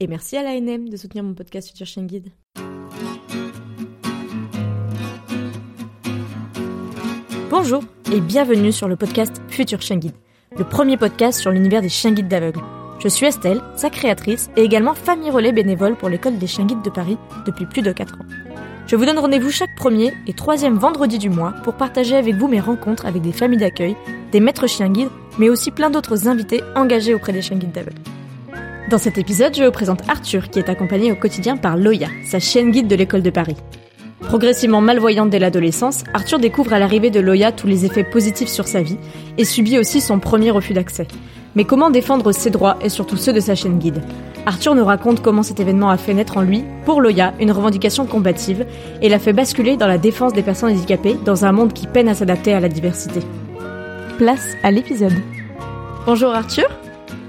Et merci à l'ANM de soutenir mon podcast Future Chien Guide. Bonjour et bienvenue sur le podcast Future Chien Guide, le premier podcast sur l'univers des chiens guides d'aveugles. Je suis Estelle, sa créatrice et également famille relais bénévole pour l'école des chiens guides de Paris depuis plus de 4 ans. Je vous donne rendez-vous chaque premier et troisième vendredi du mois pour partager avec vous mes rencontres avec des familles d'accueil, des maîtres chiens guides, mais aussi plein d'autres invités engagés auprès des chiens guides d'aveugles. Dans cet épisode, je vous présente Arthur, qui est accompagné au quotidien par Loya, sa chienne guide de l'école de Paris. Progressivement malvoyante dès l'adolescence, Arthur découvre à l'arrivée de Loya tous les effets positifs sur sa vie et subit aussi son premier refus d'accès. Mais comment défendre ses droits et surtout ceux de sa chienne guide? Arthur nous raconte comment cet événement a fait naître en lui, pour Loya, une revendication combative et l'a fait basculer dans la défense des personnes handicapées dans un monde qui peine à s'adapter à la diversité. Place à l'épisode. Bonjour Arthur.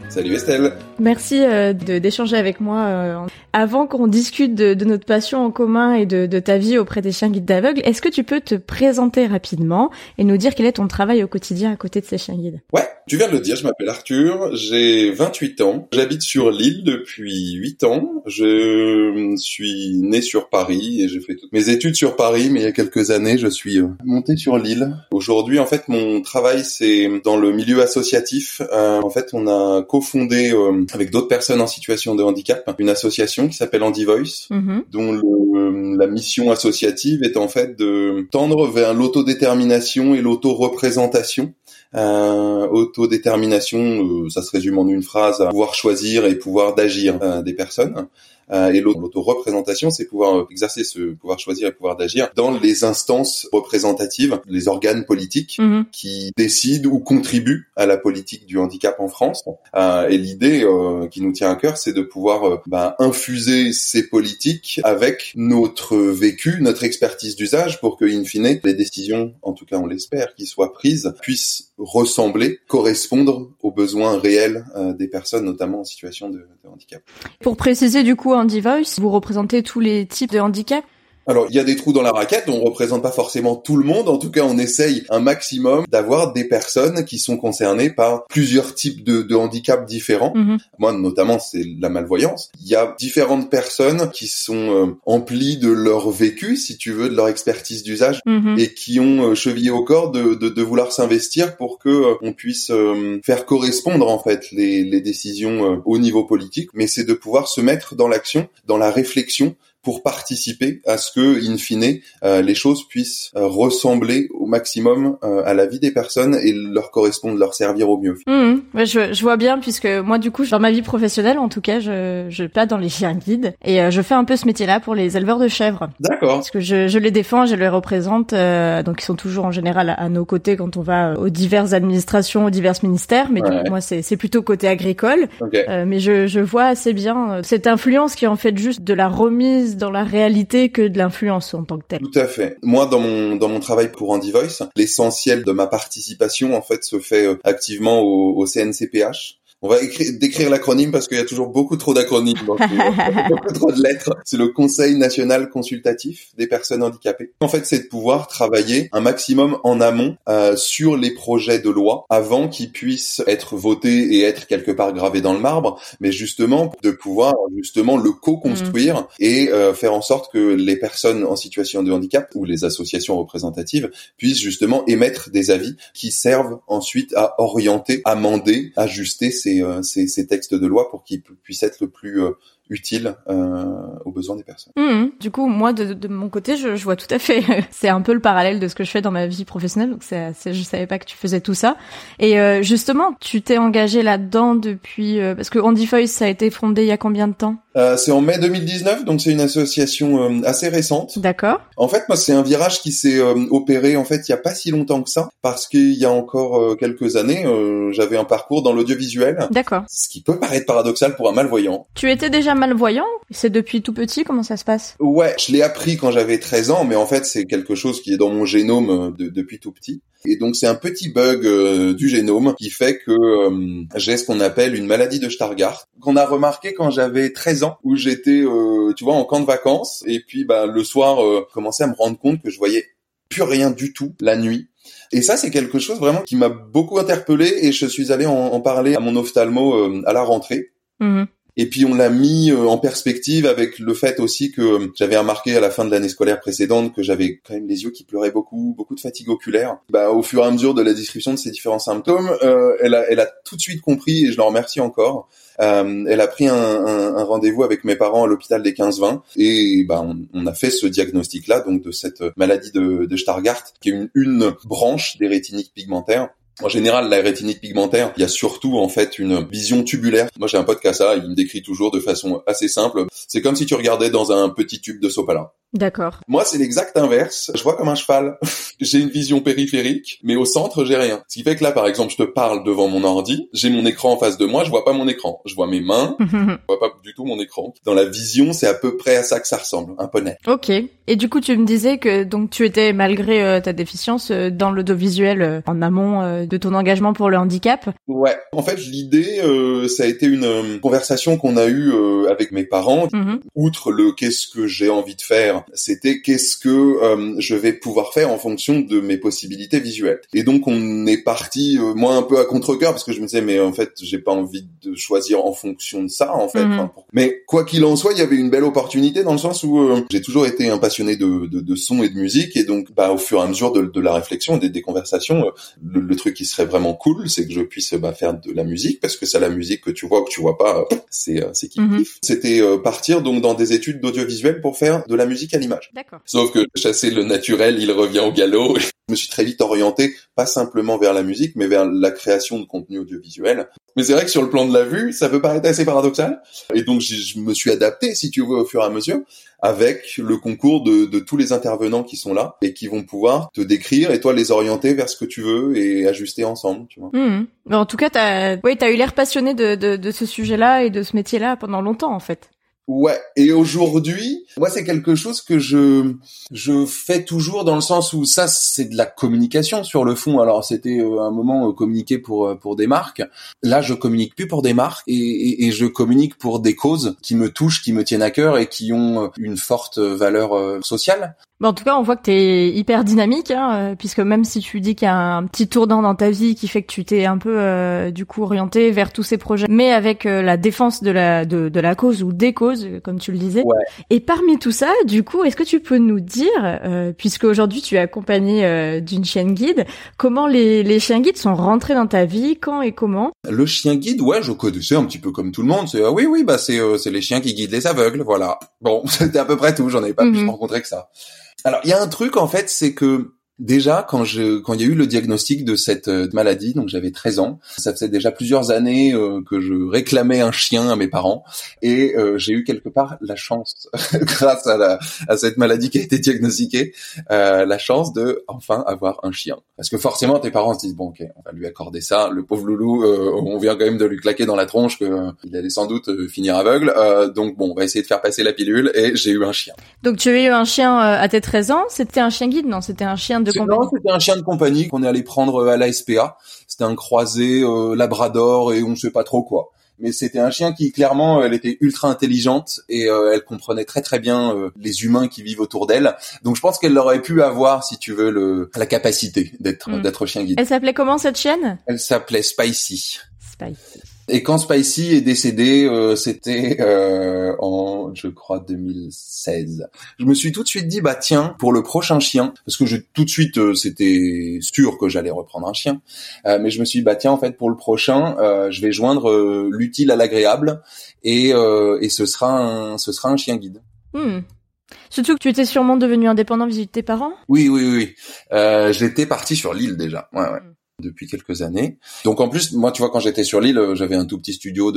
Salut Estelle. Merci euh, d'échanger avec moi. Euh, avant qu'on discute de, de, notre passion en commun et de, de, ta vie auprès des chiens guides d'aveugles, est-ce que tu peux te présenter rapidement et nous dire quel est ton travail au quotidien à côté de ces chiens guides? Ouais, tu viens de le dire, je m'appelle Arthur, j'ai 28 ans, j'habite sur l'île depuis 8 ans, je suis né sur Paris et j'ai fait toutes mes études sur Paris, mais il y a quelques années, je suis euh, monté sur l'île. Aujourd'hui, en fait, mon travail, c'est dans le milieu associatif. Euh, en fait, on a cofondé euh, avec d'autres personnes en situation de handicap une association qui s'appelle Andy Voice, mm-hmm. dont le, la mission associative est en fait de tendre vers l'autodétermination et l'autoreprésentation euh, autodétermination, euh, ça se résume en une phrase, pouvoir choisir et pouvoir d'agir euh, des personnes. Euh, et l'auto-représentation, c'est pouvoir euh, exercer ce pouvoir choisir et pouvoir d'agir dans les instances représentatives, les organes politiques mhm. qui décident ou contribuent à la politique du handicap en France. Euh, et l'idée qui nous tient à cœur, c'est de pouvoir bah, infuser ces politiques avec notre vécu, notre expertise d'usage, pour que, in fine, les décisions, en tout cas on l'espère, qui soient prises, puissent ressembler, correspondre aux besoins réels des personnes, notamment en situation de, de handicap. Pour préciser du coup Andy Voice, vous représentez tous les types de handicap alors, il y a des trous dans la raquette, on représente pas forcément tout le monde. En tout cas, on essaye un maximum d'avoir des personnes qui sont concernées par plusieurs types de, de handicaps différents. Mhm. Moi, notamment, c'est la malvoyance. Il y a différentes personnes qui sont euh, emplies de leur vécu, si tu veux, de leur expertise d'usage, mhm. et qui ont euh, chevillé au corps de, de, de vouloir s'investir pour que euh, on puisse faire correspondre en fait les, les décisions au niveau politique. Mais c'est de pouvoir se mettre dans l'action, dans la réflexion pour participer à ce que, in fine, euh, les choses puissent euh, ressembler au maximum euh, à la vie des personnes et leur correspondre, leur servir au mieux. Mmh, je, je, vois bien, puisque moi, du coup, dans ma vie professionnelle, en tout cas, je, je pas dans les chiens guides et je fais un peu ce métier-là pour les éleveurs de chèvres. D'accord. Parce que je, je les défends, je les représente, donc ils sont toujours en général à, nos côtés quand on va aux diverses administrations, aux divers ministères, mais moi, c'est plutôt côté agricole. mais je, je vois assez bien cette influence qui est en fait juste de la remise dans la réalité que de l'influence en tant que telle. Tout à fait. Moi, dans mon dans mon travail pour Andy Voice, l'essentiel de ma participation en fait se fait euh, activement au, au CNCPH. On va écrire, décrire l'acronyme parce qu'il y a toujours beaucoup trop d'acronymes, beaucoup trop de lettres. C'est le Conseil national consultatif des personnes handicapées. En fait, c'est de pouvoir travailler un maximum en amont euh, sur les projets de loi avant qu'ils puissent être votés et être quelque part gravés dans le marbre, mais justement de pouvoir justement le co-construire mm. et euh, faire en sorte que les personnes en situation de handicap ou les associations représentatives puissent justement émettre des avis qui servent ensuite à orienter, amender, ajuster ces euh, ces, textes de loi pour qu'ils puissent être le plus euh, utile euh, aux besoins des personnes. Mmh. Du coup, moi, de, de mon côté, je, je, vois tout à fait. c'est un peu le parallèle de ce que je fais dans ma vie professionnelle. Donc, c'est, je savais pas que tu faisais tout ça. Et euh, justement, tu t'es engagé là-dedans depuis euh, parce que Andy Voice, ça a été fondé il y a combien de temps? Euh, C'est en mai 2019, donc c'est une association euh, assez récente. D'accord. En fait, moi, c'est un virage qui s'est opéré en fait il y a pas si longtemps que ça, parce qu'il y a encore quelques années, j'avais un parcours dans l'audiovisuel. D'accord. Ce qui peut paraître paradoxal pour un malvoyant. Tu étais déjà malvoyant? C'est depuis tout petit? Comment ça se passe? Ouais, je l'ai appris quand j'avais 13 ans, mais en fait c'est quelque chose qui est dans mon génome euh, depuis tout petit. Et donc c'est un petit bug euh, du génome qui fait que euh, j'ai ce qu'on appelle une maladie de Stargardt qu'on a remarqué quand j'avais 13 ans où j'étais tu vois en camp de vacances et puis bah le soir commençais à me rendre compte que je voyais plus rien du tout la nuit et ça, c'est quelque chose vraiment qui m'a beaucoup interpellé et je suis allé en, parler à mon ophtalmo euh, à la rentrée. Mhm. Et puis on l'a mis euh, en perspective avec le fait aussi que euh, j'avais remarqué à la fin de l'année scolaire précédente que j'avais quand même les yeux qui pleuraient beaucoup, beaucoup de fatigue oculaire. Bah, au fur et à mesure de la description de ces différents symptômes, elle, a, elle a tout de suite compris et je l'en remercie encore. Euh, elle a pris un, un, un rendez-vous avec mes parents à l'hôpital des 15-20 et bah, on, a fait ce diagnostic-là, donc de cette maladie de, de Stargardt, qui est une, une branche des rétiniques pigmentaires. En général, la rétinite pigmentaire, il y a surtout en fait une vision tubulaire. Moi, j'ai un pote qui a ça, il me décrit toujours de façon assez simple. C'est comme si tu regardais dans un petit tube de sopalin. D'accord. Moi, c'est l'exact inverse. Je vois comme un cheval. j'ai une vision périphérique, mais au centre, j'ai rien. Ce qui fait que là, par exemple, je te parle devant mon ordi, j'ai mon écran en face de moi, je vois pas mon écran. Je vois mes mains, je vois pas du tout mon écran. Dans la vision, c'est à peu près à ça que ça ressemble, un poney. Ok. Et du coup, tu me disais que donc tu étais malgré euh, ta déficience euh, dans l'audiovisuel euh, en amont de ton engagement pour le handicap. Ouais. En fait, l'idée, ça a été une conversation qu'on a eue avec mes parents. Mhm. Outre le qu'est-ce que j'ai envie de faire c'était qu'est-ce que euh, je vais pouvoir faire en fonction de mes possibilités visuelles. Et donc on est parti euh, moi un peu à contre-cœur parce que je me disais mais en fait j'ai pas envie de choisir en fonction de ça en fait. Mhm. Mais quoi qu'il en soit, il y avait une belle opportunité dans le sens où euh, j'ai toujours été un passionné de, de, de, son et de musique et donc bah au fur et à mesure de, de la réflexion, des, des conversations, le, truc qui serait vraiment cool, c'est que je puisse bah, faire de la musique parce que c'est la musique que tu vois ou que tu vois pas, c'est c'est qui mhm. C'était partir donc dans des études d'audiovisuel pour faire de la musique l'image. Sauf que chasser le naturel, il revient au galop. je me suis très vite orienté, pas simplement vers la musique, mais vers la création de contenu audiovisuel. Mais c'est vrai que sur le plan de la vue, ça peut paraître assez paradoxal. Et donc, je me suis adapté, si tu veux, au fur et à mesure, avec le concours de, tous les intervenants qui sont là et qui vont pouvoir te décrire et toi les orienter vers ce que tu veux et ajuster ensemble, tu vois. Mmh. En tout cas, t'as, oui, t'as eu l'air passionné de, de ce sujet-là et de ce métier-là pendant longtemps, en fait. Ouais, et aujourd'hui, moi c'est quelque chose que je je fais toujours dans le sens où ça c'est de la communication sur le fond. Alors c'était euh, un moment euh, communiquer pour euh, pour des marques. Là, je communique plus pour des marques et, et, je communique pour des causes qui me touchent, qui me tiennent à cœur et qui ont une forte valeur sociale. Bon, en tout cas, on voit que tu es hyper dynamique, hein, puisque même si tu dis qu'il y a un petit tournant dans ta vie qui fait que tu t'es un peu du coup orienté vers tous ces projets, mais avec la défense de la de, de la cause ou des causes comme tu le disais. Et parmi tout ça, du coup, est-ce que tu peux nous dire, euh, puisque aujourd'hui tu es accompagné euh, d'une chienne guide, comment les, les chiens guides sont rentrés dans ta vie, quand et comment? Le chien guide, ouais, je connaissais un petit peu comme tout le monde. C'est ah oui, oui, bah c'est euh, c'est les chiens qui guident les aveugles, voilà. Bon, c'était à peu près tout. J'en avais pas plus mhm. rencontré que ça. Alors il y a un truc en fait, c'est que Déjà, quand je, quand il y a eu le diagnostic de cette euh, maladie, donc j'avais 13 ans, ça faisait déjà plusieurs années euh, que je réclamais un chien à mes parents, et euh, j'ai eu quelque part la chance, grâce à, la, à cette maladie qui a été diagnostiquée, la chance de enfin avoir un chien. Parce que forcément, tes parents se disent bon, ok, on va lui accorder ça. Le pauvre loulou, on vient quand même de lui claquer dans la tronche que il allait sans doute finir aveugle. donc bon, on va essayer de faire passer la pilule, et j'ai eu un chien. Donc tu as eu un chien à tes 13 ans. C'était un chien guide, non? C'était un chien c'était un chien de compagnie qu'on est allé prendre euh, à la SPA. C'était un croisé euh, labrador et on ne sait pas trop quoi. Mais c'était un chien qui clairement, elle était ultra intelligente et euh, elle comprenait très très bien les humains qui vivent autour d'elle. Donc je pense qu'elle aurait pu avoir, si tu veux, le, la capacité d'être hmm. d'être chien guide. Elle s'appelait comment cette chienne? Elle s'appelait Spicy. Spicy. Et quand Spicy est décédé, euh, c'était euh, en, je crois, 2016. Je me suis tout de suite dit, bah tiens, pour le prochain chien, parce que je, tout de suite, euh, c'était sûr que j'allais reprendre un chien, mais je me suis dit, bah tiens, en fait, pour le prochain, je vais joindre l'utile à l'agréable, et, et ce sera un, ce sera un chien guide. Hmm. Surtout que tu étais sûrement devenu indépendant vis tes parents? Oui, oui, oui. Euh, J'étais parti sur l'île déjà. Ouais, ouais. Hmm depuis quelques années. Donc en plus, moi, tu vois, quand j'étais sur l'île, j'avais un tout petit studio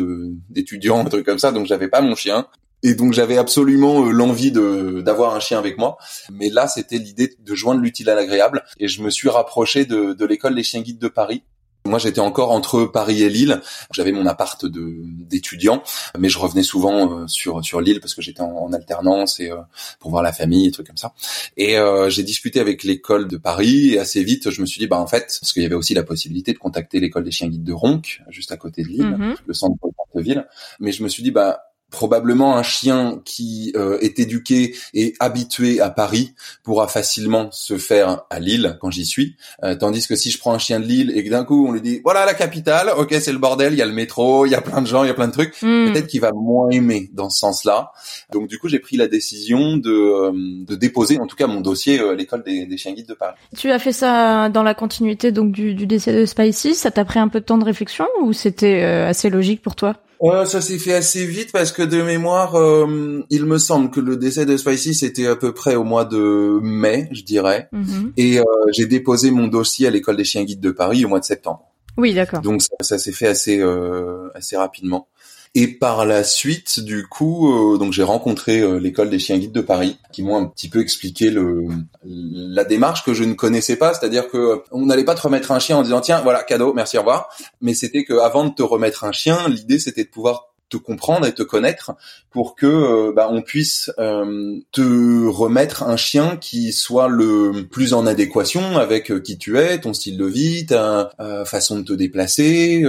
d'étudiants, un truc comme ça, donc j'avais pas mon chien. Et donc j'avais absolument euh, l'envie d'avoir un chien avec moi. Mais là, c'était l'idée de joindre l'utile à l'agréable. Et je me suis rapproché de, de l'école des chiens guides de Paris. Moi, j'étais encore entre Paris et Lille. J'avais mon appart de d'étudiant, mais je revenais souvent sur sur Lille parce que j'étais en, alternance et pour voir la famille et trucs comme ça. Et j'ai discuté avec l'école de Paris et assez vite, je me suis dit bah en fait, parce qu'il y avait aussi la possibilité de contacter l'école des chiens guides de Ronc, juste à côté de Lille, mm-hmm. le centre de ville. Mais je me suis dit bah probablement un chien qui euh, est éduqué et habitué à Paris pourra facilement se faire à Lille quand j'y suis, euh, tandis que si je prends un chien de Lille et que d'un coup on lui dit voilà la capitale, ok c'est le bordel, il y a le métro, il y a plein de gens, il y a plein de trucs, hmm. peut-être qu'il va moins aimer dans ce sens-là. Donc du coup j'ai pris la décision de, euh, de déposer en tout cas mon dossier à l'école des, des, chiens guides de Paris. Tu as fait ça dans la continuité donc du, du décès de Spicy, ça t'a pris un peu de temps de réflexion ou c'était assez logique pour toi? Ouais, ça s'est fait assez vite parce que de mémoire, euh, il me semble que le décès de Spicy c'était à peu près au mois de mai, je dirais, mhm. et euh, j'ai déposé mon dossier à l'école des chiens guides de Paris au mois de septembre. Oui, d'accord. Donc ça, ça s'est fait assez euh, assez rapidement. Et par la suite, du coup, euh, donc j'ai rencontré euh, l'école des chiens guides de Paris, qui m'ont un petit peu expliqué le la démarche que je ne connaissais pas, c'est-à-dire que on n'allait pas te remettre un chien en disant tiens voilà cadeau merci au revoir, mais c'était que avant de te remettre un chien, l'idée c'était de pouvoir te comprendre et te connaître pour que euh, bah, on puisse te remettre un chien qui soit le plus en adéquation avec qui tu es, ton style de vie, ta façon de te déplacer.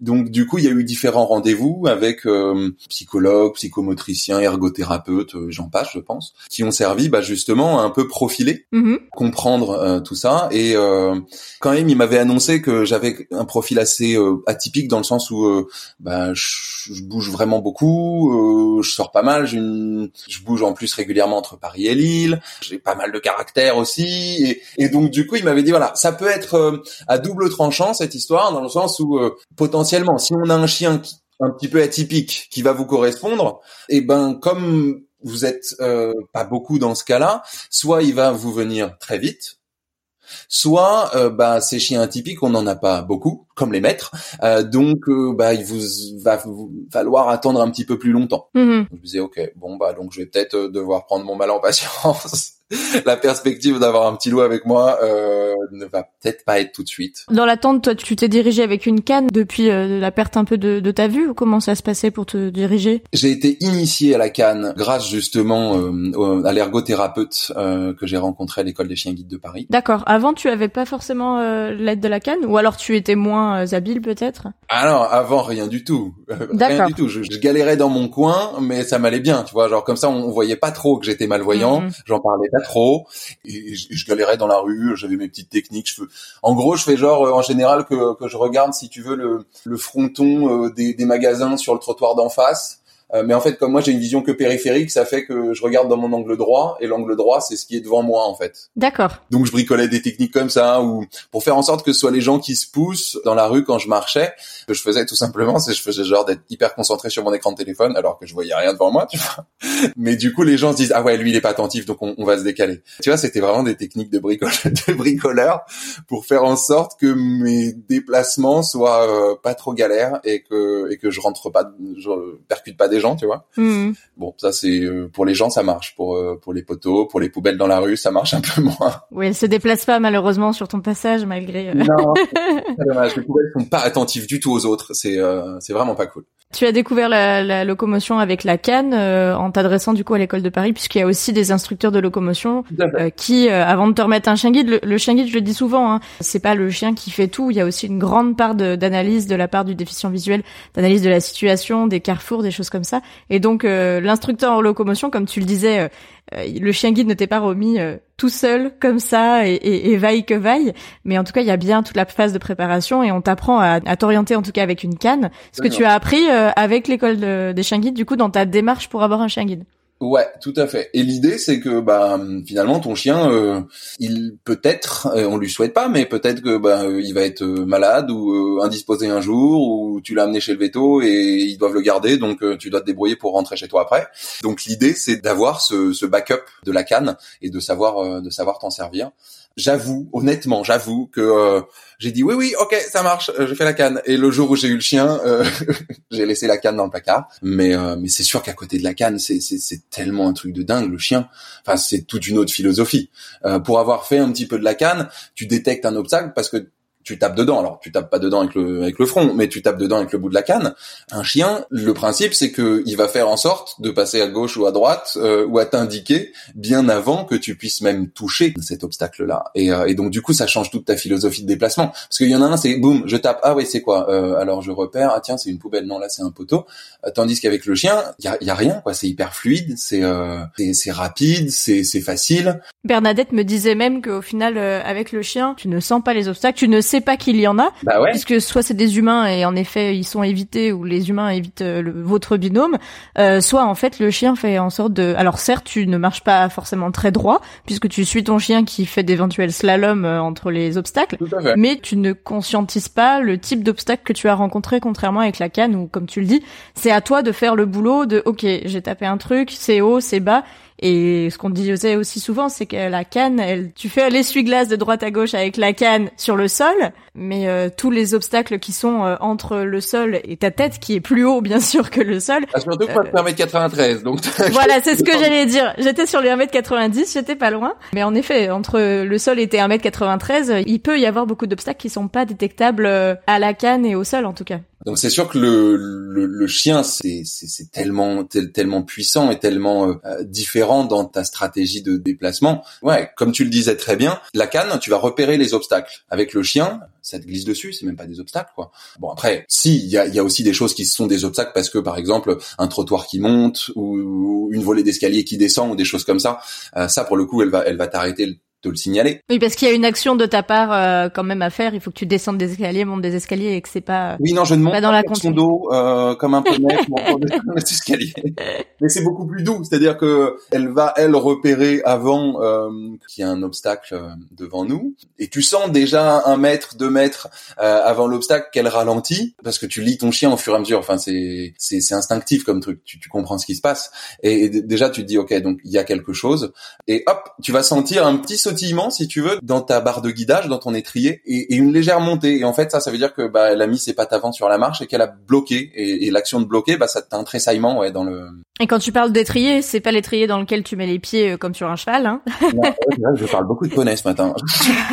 Donc du coup, il y a eu différents rendez-vous avec euh, psychologues, psychomotriciens, ergothérapeutes, euh, j'en passe, je pense, qui ont servi bah, justement à un peu profiler, mm-hmm. comprendre euh, tout ça. Et quand même, il m'avait annoncé que j'avais un profil assez atypique dans le sens où bah, je, bouge vraiment beaucoup, je sors pas mal, une... je bouge en plus régulièrement entre Paris et Lille, j'ai pas mal de caractère aussi. Et, et donc du coup, il m'avait dit voilà, ça peut être à double tranchant cette histoire dans le sens où potentiellement si on a un chien un petit peu atypique qui va vous correspondre, et eh ben comme vous êtes euh, pas beaucoup dans ce cas-là, soit il va vous venir très vite, soit euh, bah ces chiens atypiques on n'en a pas beaucoup comme les maîtres euh, donc bah il vous va falloir attendre un petit peu plus longtemps mm-hmm. je me disais ok bon bah donc je vais peut-être devoir prendre mon mal en patience la perspective d'avoir un petit loup avec moi euh, ne va peut-être pas être tout de suite. Dans l'attente, toi, tu t'es dirigé avec une canne depuis euh, la perte un peu de, de, ta vue ou comment ça se passait pour te diriger? J'ai été initié à la canne grâce justement euh, à l'ergothérapeute euh, que j'ai rencontré à l'école des chiens guides de Paris. D'accord. Avant, tu avais pas forcément l'aide de la canne ou alors tu étais moins habile peut-être? Alors avant, rien du tout. rien du tout. Je, je, galérais dans mon coin, mais ça m'allait bien, tu vois. Genre comme ça, on, voyait pas trop que j'étais malvoyant. Mm-hmm. J'en parlais pas trop et je, galérais dans la rue j'avais mes petites techniques je en gros je fais genre euh, en général que, que je regarde si tu veux le, le fronton euh, des, des magasins sur le trottoir d'en face euh, mais en fait, comme moi j'ai une vision que périphérique, ça fait que je regarde dans mon angle droit et l'angle droit c'est ce qui est devant moi en fait. D'accord. Donc je bricolais des techniques comme ça ou pour faire en sorte que ce soit les gens qui se poussent dans la rue quand je marchais. Ce que je faisais tout simplement, c'est je faisais genre d'être hyper concentré sur mon écran de téléphone alors que je voyais rien devant moi, tu vois. Mais du coup les gens se disent ah ouais lui il est pas attentif donc on, va se décaler. Tu vois c'était vraiment des techniques de bricole de bricoleur pour faire en sorte que mes déplacements soient euh, pas trop galères et que et que je rentre pas, je percute pas des gens, tu vois. Hmm. Bon, ça c'est euh, pour les gens ça marche, pour euh, pour les poteaux, pour les poubelles dans la rue, ça marche un peu moins. Oui, elles se déplacent pas malheureusement sur ton passage malgré. Euh, non, c'est dommage. Les poubelles sont pas attentives du tout aux autres. C'est c'est vraiment pas cool. Tu as découvert la, la locomotion avec la canne en t'adressant du coup à l'école de Paris, puisqu'il y a aussi des instructeurs de locomotion qui, avant de te remettre un chien guide, le, chien guide, je le dis souvent, hein, c'est pas le chien qui fait tout. Il y a aussi une grande part d'analyse de, de la part du déficient visuel, d'analyse de la situation, des carrefours, des choses comme ça. Et donc euh, l'instructeur en locomotion, comme tu le disais, euh, euh, le chien guide ne t'est pas remis tout seul comme ça et, et, vaille que vaille. Mais en tout cas, il y a bien toute la phase de préparation et on t'apprend à, t'orienter en tout cas avec une canne. Ce que tu as appris avec l'école des chiens guides, du coup, dans ta démarche pour avoir un chien guide. Ouais, tout à fait. Et l'idée, c'est que bah finalement ton chien, euh, il peut-être, euh, on lui souhaite pas, mais peut-être que bah il va être malade ou indisposé un jour, ou tu l'as amené chez le veto et ils doivent le garder, donc tu dois te débrouiller pour rentrer chez toi après. Donc l'idée, c'est d'avoir ce, ce, backup de la canne et de savoir de savoir t'en servir j'avoue, honnêtement, j'avoue que euh, j'ai dit oui, oui, ok, ça marche, euh, je fais la canne. Et le jour où j'ai eu le chien, euh, j'ai laissé la canne dans le placard. Mais mais c'est sûr qu'à côté de la canne, c'est c'est tellement un truc de dingue le chien. Enfin, c'est toute une autre philosophie. pour avoir fait un petit peu de la canne, tu détectes un obstacle parce que tu tapes dedans. Alors tu tapes pas dedans avec le avec le front, mais tu tapes dedans avec le bout de la canne. Un chien, le principe c'est que il va faire en sorte de passer à gauche ou à droite euh, ou à t'indiquer bien avant que tu puisses même toucher cet obstacle-là. Et, euh, et, donc du coup ça change toute ta philosophie de déplacement parce qu'il y en a un c'est boum je tape ah oui c'est quoi? Euh, alors je repère ah tiens c'est une poubelle non là c'est un poteau tandis qu'avec le chien il y a, y a, rien quoi c'est hyper fluide c'est c'est rapide c'est c'est facile. Bernadette me disait même qu'au final avec le chien tu ne sens pas les obstacles tu ne sais pas qu'il y en a bah ouais. puisque soit c'est des humains et en effet ils sont évités ou les humains évitent le, votre binôme euh, soit en fait le chien fait en sorte de alors certes tu ne marches pas forcément très droit puisque tu suis ton chien qui fait d'éventuels slaloms euh, entre les obstacles mais tu ne conscientises pas le type d'obstacle que tu as rencontré contrairement avec la canne où comme tu le dis c'est à toi de faire le boulot de ok j'ai tapé un truc c'est haut c'est bas et ce qu'on disait aussi souvent, c'est que la canne, elle, tu fais l'essuie-glace de droite à gauche avec la canne sur le sol, mais euh, tous les obstacles qui sont euh, entre le sol et ta tête, qui est plus haut bien sûr que le sol. Ah, surtout pas euh, 1m93, donc. voilà, c'est ce que j'allais dire. J'étais sur les 1m90, j'étais pas loin. Mais en effet, entre le sol et 1m93, il peut y avoir beaucoup d'obstacles qui sont pas détectables à la canne et au sol en tout cas. Donc c'est sûr que le, le, le chien c'est tellement tellement puissant et tellement euh, différent dans ta stratégie de déplacement. Ouais, comme tu le disais très bien, la canne, tu vas repérer les obstacles. Avec le chien, ça te glisse dessus, c'est même pas des obstacles quoi. Bon après, si il y a, y a aussi des choses qui sont des obstacles parce que par exemple un trottoir qui monte ou, une volée d'escalier qui descend ou des choses comme ça, euh, ça pour le coup elle va elle va t'arrêter de le signaler. Oui, parce qu'il y a une action de ta part euh, quand même à faire. Il faut que tu descendes des escaliers, montes des escaliers et que c'est pas. Oui, non, je ne monte pas dans la son dos euh, comme un poney pour des escaliers. Mais c'est beaucoup plus doux, c'est-à-dire que elle va elle repérer avant euh, qu'il y a un obstacle euh, devant nous, et tu sens déjà un mètre, deux mètres euh, avant l'obstacle qu'elle ralentit parce que tu lis ton chien au fur et à mesure. Enfin, c'est c'est c'est instinctif comme truc. Tu, tu comprends ce qui se passe et, et déjà tu te dis ok donc il y a quelque chose et hop tu vas sentir un petit sautillement, si tu veux, dans ta barre de guidage, dans ton étrier, et, une légère montée. Et en fait, ça, ça veut dire que bah, elle a mis ses pattes avant sur la marche et qu'elle a bloqué. Et, l'action de bloquer, bah, ça t'a un tressaillement, ouais, dans le. Et quand tu parles d'étrier, c'est pas l'étrier dans lequel tu mets les pieds euh, comme sur un cheval, hein Je parle beaucoup de poney ce matin.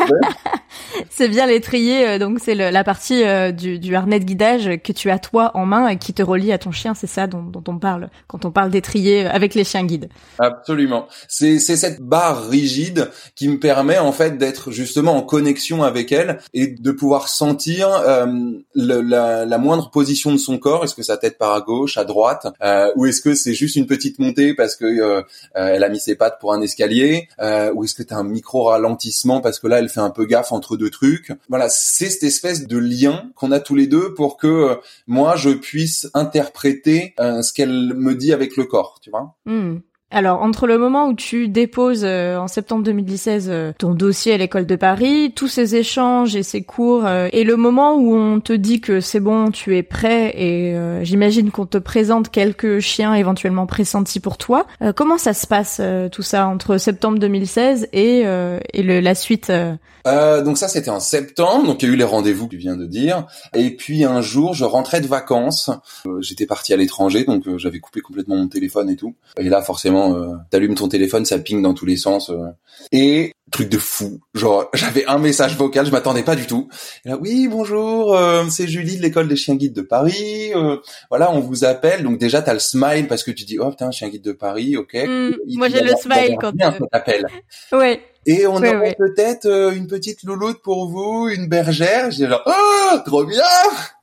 c'est bien l'étrier, euh, donc c'est la partie euh, du, du, harnais de guidage que tu as toi en main et qui te relie à ton chien. C'est ça dont, dont, on parle quand on parle d'étrier avec les chiens guides. Absolument. C'est cette barre rigide qui me permet en fait d'être justement en connexion avec elle et de pouvoir sentir euh, le, la, la, moindre position de son corps. Est-ce que sa tête part à gauche, à droite, euh, ou est-ce que c'est juste une petite montée parce que euh, elle a mis ses pattes pour un escalier, ou est-ce que tu as un micro ralentissement parce que là elle fait un peu gaffe entre deux trucs. Voilà, c'est cette espèce de lien qu'on a tous les deux pour que moi je puisse interpréter ce qu'elle me dit avec le corps, tu vois. Hmm. Alors, entre le moment où tu déposes euh, en septembre 2016 euh, ton dossier à l'école de Paris, tous ces échanges et ces cours, euh, et le moment où on te dit que c'est bon, tu es prêt, et j'imagine qu'on te présente quelques chiens éventuellement pressentis pour toi, comment ça se passe tout ça entre septembre 2016 et, et le, la suite Donc ça, c'était en septembre, donc il y a eu les rendez-vous que tu viens de dire, et puis un jour, je rentrais de vacances, j'étais parti à l'étranger, donc j'avais coupé complètement mon téléphone et tout, et là, forcément, euh, t'allumes ton téléphone, ça ping dans tous les sens. Euh. Et truc de fou, genre j'avais un message vocal, je m'attendais pas du tout. Et là, oui, bonjour, euh, c'est Julie de l'école des chiens guides de Paris. voilà, on vous appelle. Donc déjà t'as le smile parce que tu dis oh putain chien guide de Paris, ok. Mm, moi j'ai le smile quand on t'appelle. Ouais. Et on aurait peut-être une petite louloute pour vous, une bergère. J'ai genre oh trop bien.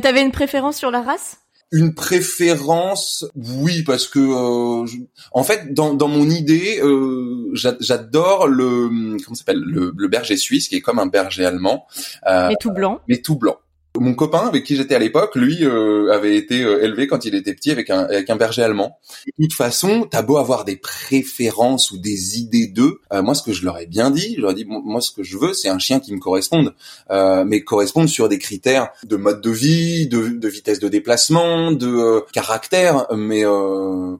T'avais une préférence sur la race? Une préférence, oui, parce que euh, en fait, dans, dans mon idée, euh, j'adore le comment s'appelle le, le, berger suisse qui est comme un berger allemand, euh, mais tout blanc. Mais tout blanc. Mon copain avec qui j'étais à l'époque, lui, euh, avait été euh, élevé quand il était petit avec un, avec un berger allemand. de toute façon, t'as beau avoir des préférences ou des idées d'eux, euh, moi ce que je leur ai bien dit, je leur ai dit, moi ce que je veux, c'est un chien qui me corresponde, mais corresponde sur des critères de mode de vie, de, de vitesse de déplacement, de caractère, mais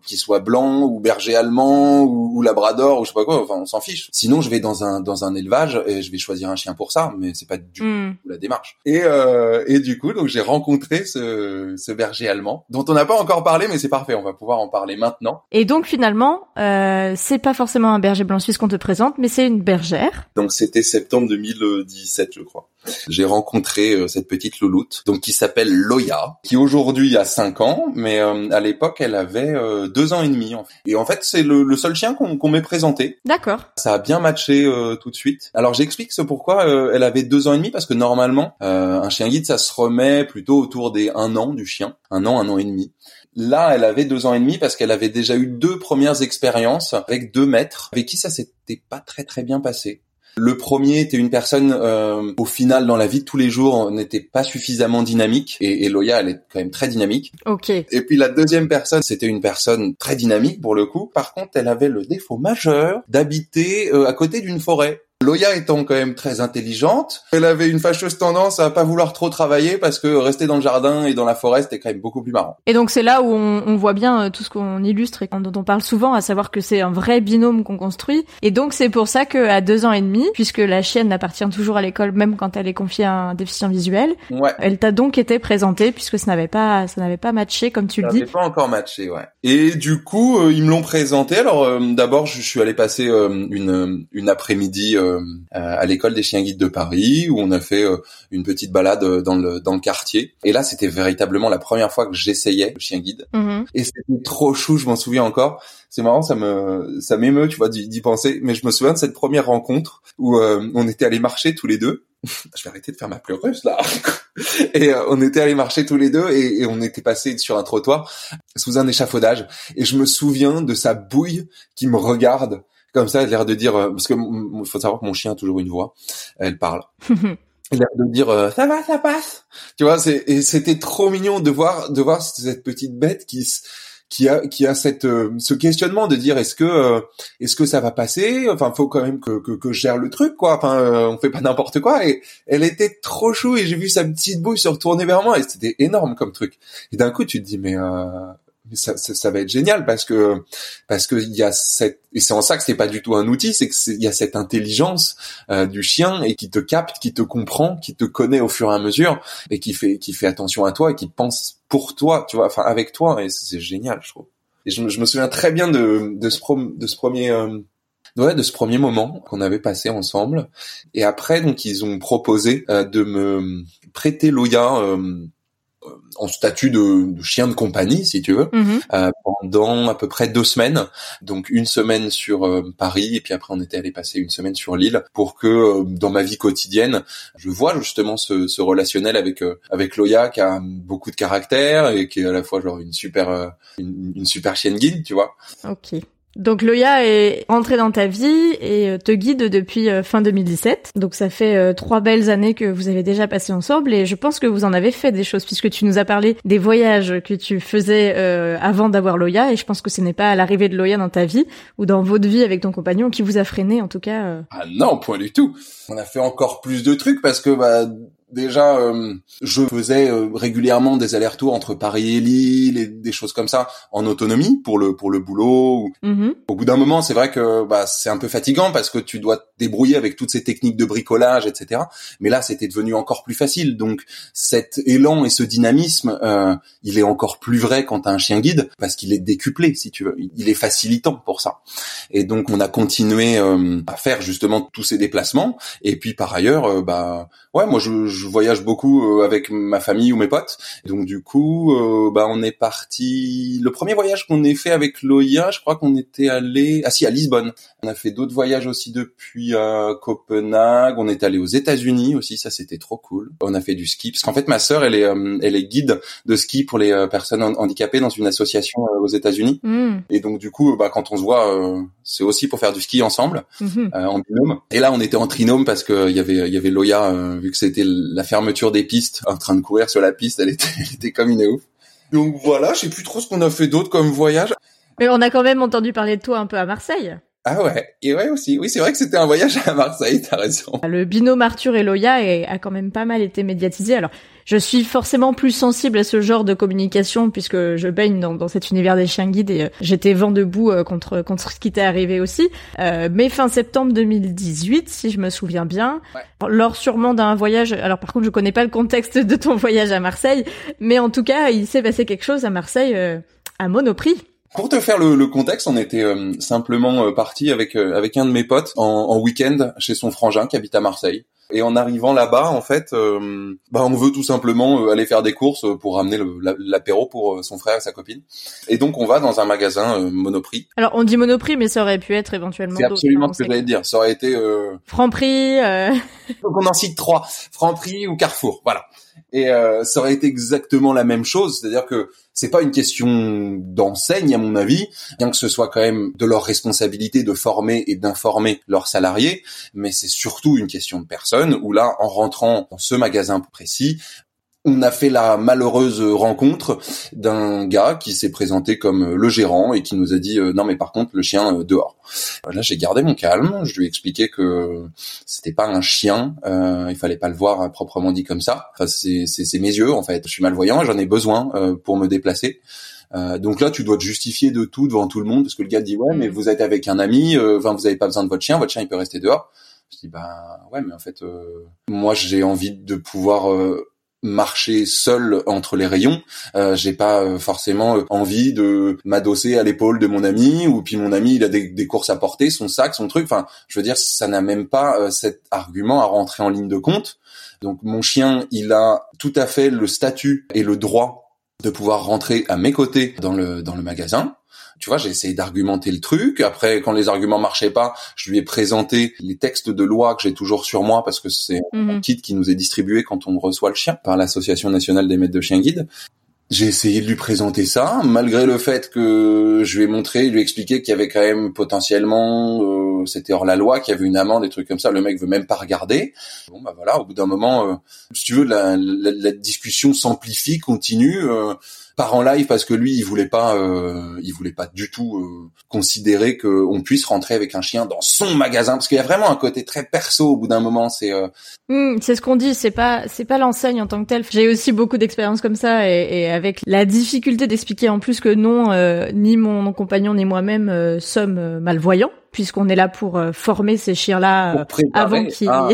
qui soit blanc ou berger allemand ou, labrador ou je sais pas quoi, enfin on s'en fiche. Sinon, je vais dans un dans un élevage et je vais choisir un chien pour ça, mais c'est pas du hmm. tout la démarche. Et et du coup, donc j'ai rencontré ce, ce, berger allemand dont on n'a pas encore parlé, mais c'est parfait, on va pouvoir en parler maintenant. Et donc finalement, euh, c'est pas forcément un berger blanc suisse qu'on te présente, mais c'est une bergère. Donc c'était septembre 2017, je crois. J'ai rencontré euh, cette petite louloute, donc qui s'appelle Loya, qui aujourd'hui a 5 ans, mais euh, à l'époque elle avait euh, deux ans et demi. En fait. Et en fait c'est le, le, seul chien qu'on m'ait présenté. D'accord. Ça a bien matché tout de suite. Alors j'explique ce pourquoi elle avait deux ans et demi parce que normalement un chien guide ça se remet plutôt autour des un an du chien, un an, un an et demi. Là, elle avait deux ans et demi parce qu'elle avait déjà eu deux premières expériences avec deux maîtres avec qui ça s'était pas très très bien passé. Le premier était une personne, euh, au final, dans la vie de tous les jours, n'était pas suffisamment dynamique. Et, et, Loya, elle est quand même très dynamique. Ok. Et puis la deuxième personne, c'était une personne très dynamique pour le coup. Par contre, elle avait le défaut majeur d'habiter euh, à côté d'une forêt. Loya étant quand même très intelligente, elle avait une fâcheuse tendance à pas vouloir trop travailler parce que rester dans le jardin et dans la forêt c'était quand même beaucoup plus marrant. Et donc c'est là où on, on, voit bien euh, tout ce qu'on illustre et dont on parle souvent, à savoir que c'est un vrai binôme qu'on construit. Et donc c'est pour ça qu'à deux ans et demi, puisque la chienne appartient toujours à l'école même quand elle est confiée à un déficient visuel, ouais. elle t'a donc été présentée puisque ça n'avait pas ça n'avait pas matché comme tu ça le dis. pas encore matché, ouais. Et du coup euh, ils me l'ont présenté. Alors euh, d'abord je, suis allé passer euh, une une après-midi à l'école des chiens guides de Paris où on a fait euh, une petite balade euh, dans le dans le quartier. Et là, c'était véritablement la première fois que j'essayais le chien guide. Mhm. Et c'était trop chou, je m'en souviens encore. C'est marrant, ça me ça m'émeut, tu vois, d'y penser. Mais je me souviens de cette première rencontre où euh, on était allés marcher tous les deux. je vais arrêter de faire ma pleureuse là. et on était allés marcher tous les deux et, et on était passé sur un trottoir sous un échafaudage. Et je me souviens de sa bouille qui me regarde comme ça, elle a l'air de dire, parce que faut savoir que mon chien a toujours une voix, elle parle. Elle a l'air de dire euh, ça va, ça passe. Tu vois, c'est et c'était trop mignon de voir de voir cette petite bête qui qui a qui a cette euh, ce questionnement de dire est-ce que euh, est-ce que ça va passer? Enfin faut quand même que que, que je gère le truc quoi enfin on fait pas n'importe quoi et elle était trop chou et j'ai vu sa petite bouille se retourner vers moi et c'était énorme comme truc et d'un coup tu te dis mais ça, ça, ça, va être génial parce que parce que il y a cette et c'est en ça que c'est pas du tout un outil, c'est que il y a cette intelligence euh, du chien et qui te capte, qui te comprend, qui te connaît au fur et à mesure et qui fait qui fait attention à toi et qui pense pour toi, tu vois, enfin avec toi et c'est génial, je trouve. Et je, je, me souviens très bien de de ce de ce premier euh, ouais, de ce premier moment qu'on avait passé ensemble. Et après, donc, ils ont proposé euh, de me prêter Loya euh, en statut de, de, chien de compagnie, si tu veux, mm-hmm. euh, pendant à peu près deux semaines. Donc une semaine sur euh, Paris et puis après on était allé passer une semaine sur l'île pour que euh, dans ma vie quotidienne, je vois justement ce, ce relationnel avec euh, avec Loya qui a beaucoup de caractère et qui est à la fois genre une super une, une super chienne guide, tu vois. Ok. Donc Loya est entrée dans ta vie et euh, te guide depuis euh, fin 2017. Donc ça fait euh, trois belles années que vous avez déjà passé ensemble et je pense que vous en avez fait des choses puisque tu nous as parlé des voyages que tu faisais avant d'avoir Loya et je pense que ce n'est pas l'arrivée de Loya dans ta vie ou dans votre vie avec ton compagnon qui vous a freiné en tout cas. Ah non, point du tout. On a fait encore plus de trucs parce que bah déjà euh, je faisais euh, régulièrement des allers-retours entre Paris et Lille et des choses comme ça en autonomie pour le pour le boulot mm-hmm. au bout d'un moment c'est vrai que bah c'est un peu fatigant parce que tu dois débrouiller avec toutes ces techniques de bricolage etc mais là c'était devenu encore plus facile donc cet élan et ce dynamisme euh, il est encore plus vrai quand t'as un chien guide parce qu'il est décuplé si tu veux il est facilitant pour ça et donc on a continué à faire justement tous ces déplacements et puis par ailleurs bah ouais moi je je voyage beaucoup euh, avec ma famille ou mes potes. Donc du coup, euh, bah on est parti. Le premier voyage qu'on ait fait avec Loya, je crois qu'on était allé, ah si, à Lisbonne. On a fait d'autres voyages aussi depuis euh, Copenhague. On est allé aux États-Unis aussi, ça c'était trop cool. On a fait du ski parce qu'en fait ma sœur, elle est, elle est guide de ski pour les personnes handicapées dans une association aux États-Unis. Mm. Et donc du coup, bah quand on se voit, c'est aussi pour faire du ski ensemble mm-hmm. en binôme. Et là, on était en trinôme parce que il y avait, il y avait Loya vu que c'était la fermeture des pistes, en train de courir sur la piste, elle était, elle était comme une ouf. Donc voilà, je sais plus trop ce qu'on a fait d'autre comme voyage. Mais on a quand même entendu parler de toi un peu à Marseille. Ah ouais, et ouais aussi. Oui, c'est vrai que c'était un voyage à Marseille, t'as raison. Le binôme Arthur et Loya a quand même pas mal été médiatisé. Alors, je suis forcément plus sensible à ce genre de communication puisque je baigne dans, dans cet univers des chiens guides et euh, j'étais vent debout euh, contre contre ce qui t'est arrivé aussi. Euh, mais fin septembre 2018, si je me souviens bien, ouais. lors sûrement d'un voyage. Alors par contre, je connais pas le contexte de ton voyage à Marseille, mais en tout cas, il s'est passé quelque chose à Marseille à Monoprix. Pour te faire le, contexte, on était euh, simplement euh, parti avec avec un de mes potes en week-end chez son frangin qui habite à Marseille. Et en arrivant là-bas, en fait, bah on veut tout simplement aller faire des courses pour ramener l'apéro pour son frère et sa copine. Et donc on va dans un magasin Monoprix. Alors on dit Monoprix, mais ça aurait pu être éventuellement. C'est absolument hein, ce que j'allais dire. Ça aurait été. Franprix. Donc on en cite trois Franprix ou Carrefour, voilà. Et euh, ça aurait été exactement la même chose, c'est-à-dire que c'est pas une question d'enseigne à mon avis, bien que ce soit quand même de leur responsabilité de former et d'informer leurs salariés, mais c'est surtout une question de personne où là, en rentrant dans ce magasin précis, on a fait la malheureuse rencontre d'un gars qui s'est présenté comme le gérant et qui nous a dit euh, non mais par contre le chien euh, dehors. Là j'ai gardé mon calme, je lui ai expliqué que c'était pas un chien, euh, il fallait pas le voir proprement dit comme ça. Enfin c'est c'est mes yeux en fait, je suis malvoyant j'en ai besoin euh, pour me déplacer. donc là, tu dois te justifier de tout devant tout le monde parce que le gars dit ouais, mais vous êtes avec un ami, enfin vous avez pas besoin de votre chien, votre chien il peut rester dehors. Bah ouais, mais en fait moi j'ai envie de pouvoir marcher seul entre les rayons. Euh, j'ai pas euh, forcément euh, envie de m'adosser à l'épaule de mon ami ou puis mon ami il a des, courses à porter, son sac, son truc. Enfin, je veux dire, ça n'a même pas euh, cet argument à rentrer en ligne de compte. Donc mon chien, il a tout à fait le statut et le droit de pouvoir rentrer à mes côtés dans le dans le magasin tu vois, j'ai essayé d'argumenter le truc. Après, quand les arguments marchaient pas, je lui ai présenté les textes de loi que j'ai toujours sur moi parce que c'est un mhm. kit qui nous est distribué quand on reçoit le chien par l'Association nationale des maîtres de chiens guides. J'ai essayé de lui présenter ça, malgré le fait que je lui ai montré, lui expliqué qu'il y avait quand même potentiellement, euh, c'était hors la loi, qu'il y avait une amende, des trucs comme ça. Le mec veut même pas regarder. Bon bah voilà, au bout d'un moment, euh, si tu veux, la, la, la discussion s'amplifie, continue. Euh, part en live parce que lui il voulait pas euh, il voulait pas du tout euh, considérer qu'on puisse rentrer avec un chien dans son magasin parce qu'il y a vraiment un côté très perso au bout d'un moment c'est euh... Mmh, c'est ce qu'on dit c'est pas c'est pas l'enseigne en tant que telle j'ai aussi beaucoup d'expériences comme ça et, et, avec la difficulté d'expliquer en plus que non euh, ni mon compagnon ni moi-même euh, sommes malvoyants puisqu'on est là pour euh, former ces chiens-là euh, avant qu'ils ah,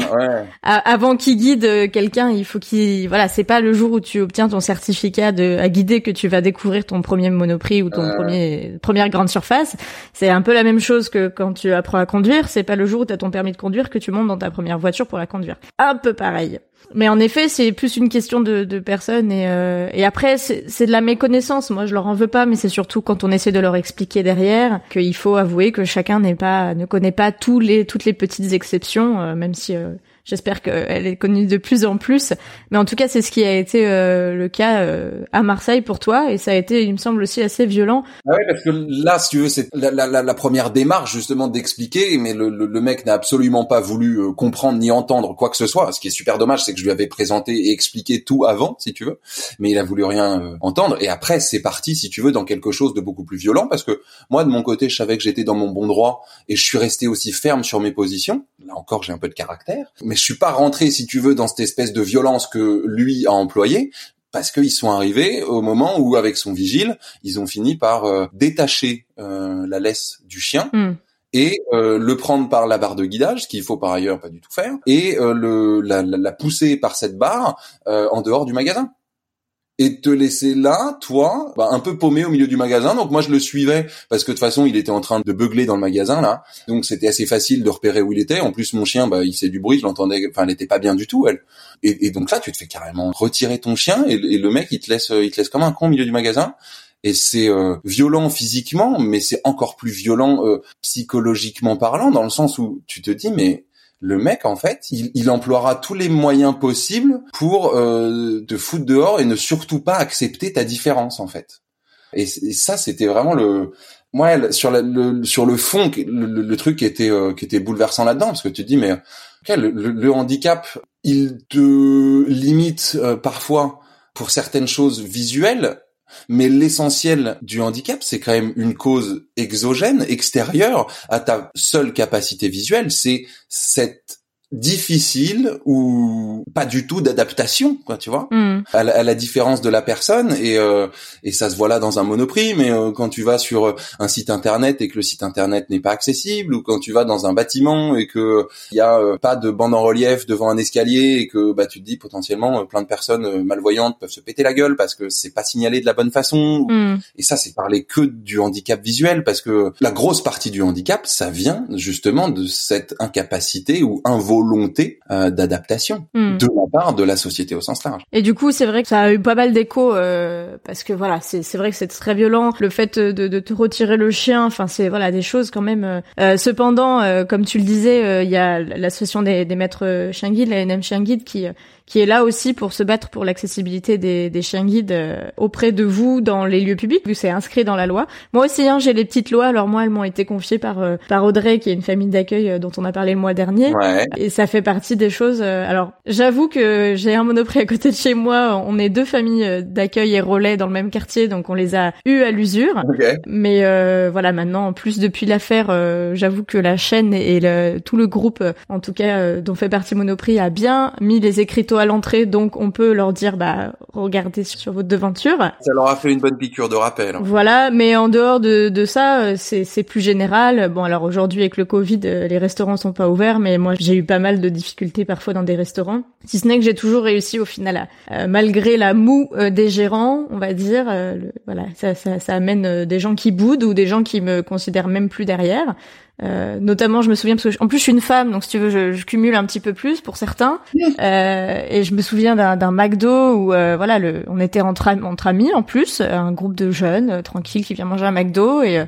avant qu'ils guident euh, quelqu'un. Il faut qu'il voilà, c'est pas le jour où tu obtiens ton certificat de à guider que tu vas découvrir ton premier monoprix ou ton premier première grande surface. C'est un peu la même chose que quand tu apprends à conduire. C'est pas le jour où tu as ton permis de conduire que tu montes dans ta première voiture pour la conduire. Un peu pareil. Mais en effet, c'est plus une question de, de personnes et, euh, après c'est de la méconnaissance. Moi, je leur en veux pas, mais c'est surtout quand on essaie de leur expliquer derrière qu'il faut avouer que chacun n'est pas ne connaît pas tous les toutes les petites exceptions, euh, même si euh, J'espère qu'elle est connue de plus en plus. Mais en tout cas, c'est ce qui a été euh, le cas euh, à Marseille pour toi. Et ça a été, il me semble aussi, assez violent. Ah ouais, parce que là, si tu veux, c'est la, la, la, première démarche justement d'expliquer. Mais le, le, le mec n'a absolument pas voulu euh, comprendre ni entendre quoi que ce soit. Ce qui est super dommage, c'est que je lui avais présenté et expliqué tout avant, si tu veux. Mais il a voulu rien entendre. Et après, c'est parti, si tu veux, dans quelque chose de beaucoup plus violent. Parce que moi, de mon côté, je savais que j'étais dans mon bon droit. Et je suis resté aussi ferme sur mes positions. Là encore, j'ai un peu de caractère. Mais je suis pas rentré, si tu veux, dans cette espèce de violence que lui a employée, parce qu'ils sont arrivés au moment où, avec son vigile, ils ont fini par euh, détacher euh, la laisse du chien. Hmm. et euh, le prendre par la barre de guidage, ce qu'il faut par ailleurs pas du tout faire, et le, la, la, pousser par cette barre en dehors du magasin et te laisser là, toi, bah, un peu paumé au milieu du magasin. Donc moi je le suivais parce que de toute façon il était en train de beugler dans le magasin là, donc c'était assez facile de repérer où il était. En plus mon chien, bah il faisait du bruit, je l'entendais, enfin elle était pas bien du tout elle. Et, donc là tu te fais carrément retirer ton chien et, le mec il te laisse, il te laisse comme un con au milieu du magasin. Et c'est euh, violent physiquement, mais c'est encore plus violent euh, psychologiquement parlant, dans le sens où tu te dis mais le mec en fait, il, emploiera tous les moyens possibles pour euh, te foutre dehors et ne surtout pas accepter ta différence en fait. Et, ça, c'était vraiment le moi sur le sur le fond le, truc qui était euh, qui était bouleversant là-dedans parce que tu te dis mais le, handicap il te limite euh, parfois pour certaines choses visuelles mais l'essentiel du handicap, c'est quand même une cause exogène, extérieure à ta seule capacité visuelle. C'est cette difficile ou pas du tout d'adaptation quoi tu vois mm. à, la, différence de la personne et euh, et ça se voit là dans un monoprix mais euh, quand tu vas sur euh, un site internet et que le site internet n'est pas accessible ou quand tu vas dans un bâtiment et que il y a pas de bande en relief devant un escalier et que bah tu te dis potentiellement plein de personnes malvoyantes peuvent se péter la gueule parce que c'est pas signalé de la bonne façon mm. et ça c'est parler que du handicap visuel parce que la grosse partie du handicap ça vient justement de cette incapacité ou involonté volonté euh, d'adaptation Hmm. de la part de la société au sens large. Et du coup, c'est vrai que ça a eu pas mal d'écho euh, parce que voilà, c'est c'est vrai que c'est très violent. Le fait de, de te retirer le chien, enfin c'est voilà des choses quand même. euh. Euh, cependant, euh, comme tu le disais, euh, il y a l'association des, des maîtres chiens guides, la NM Chien Guide, qui euh, qui est là aussi pour se battre pour l'accessibilité des, des chiens guides euh, auprès de vous dans les lieux publics, vu que c'est inscrit dans la loi. Moi aussi, hein, j'ai les petites lois. Alors moi, elles m'ont été confiées par euh, par Audrey, qui est une famille d'accueil euh, dont on a parlé le mois dernier. Ouais. Et ça fait partie des choses. alors, j'avoue que j'ai un monoprix à côté de chez moi. On est deux familles d'accueil et relais dans le même quartier, donc on les a eus à l'usure. Ok. Mais euh, voilà, maintenant, en plus depuis l'affaire, j'avoue que la chaîne et le, tout le groupe, en tout cas dont fait partie Monoprix, a bien mis les écriteaux à l'entrée, donc on peut leur dire, bah, regardez sur, votre devanture. Ça leur a fait une bonne piqûre de rappel. hein. Voilà, mais en dehors de, de ça, euh, c'est c'est plus général. Bon, alors aujourd'hui avec le Covid, euh, les restaurants sont pas ouverts, mais moi j'ai eu pas mal de difficultés parfois dans des restaurants. Si ce n'est que j'ai toujours réussi au final, à, euh, malgré la moue euh, des gérants, on va dire, euh, le- voilà, ça, ça, ça amène euh, des gens qui boudent ou des gens qui me considèrent même plus derrière. Euh, notamment, je me souviens parce que je- en plus je suis une femme, donc si tu veux, je, je cumule un petit peu plus pour certains. Euh, et je me souviens d'un d'un McDo où euh, voilà, le, on était entre, entre amis en plus, un groupe de jeunes euh, tranquilles qui vient manger un McDo et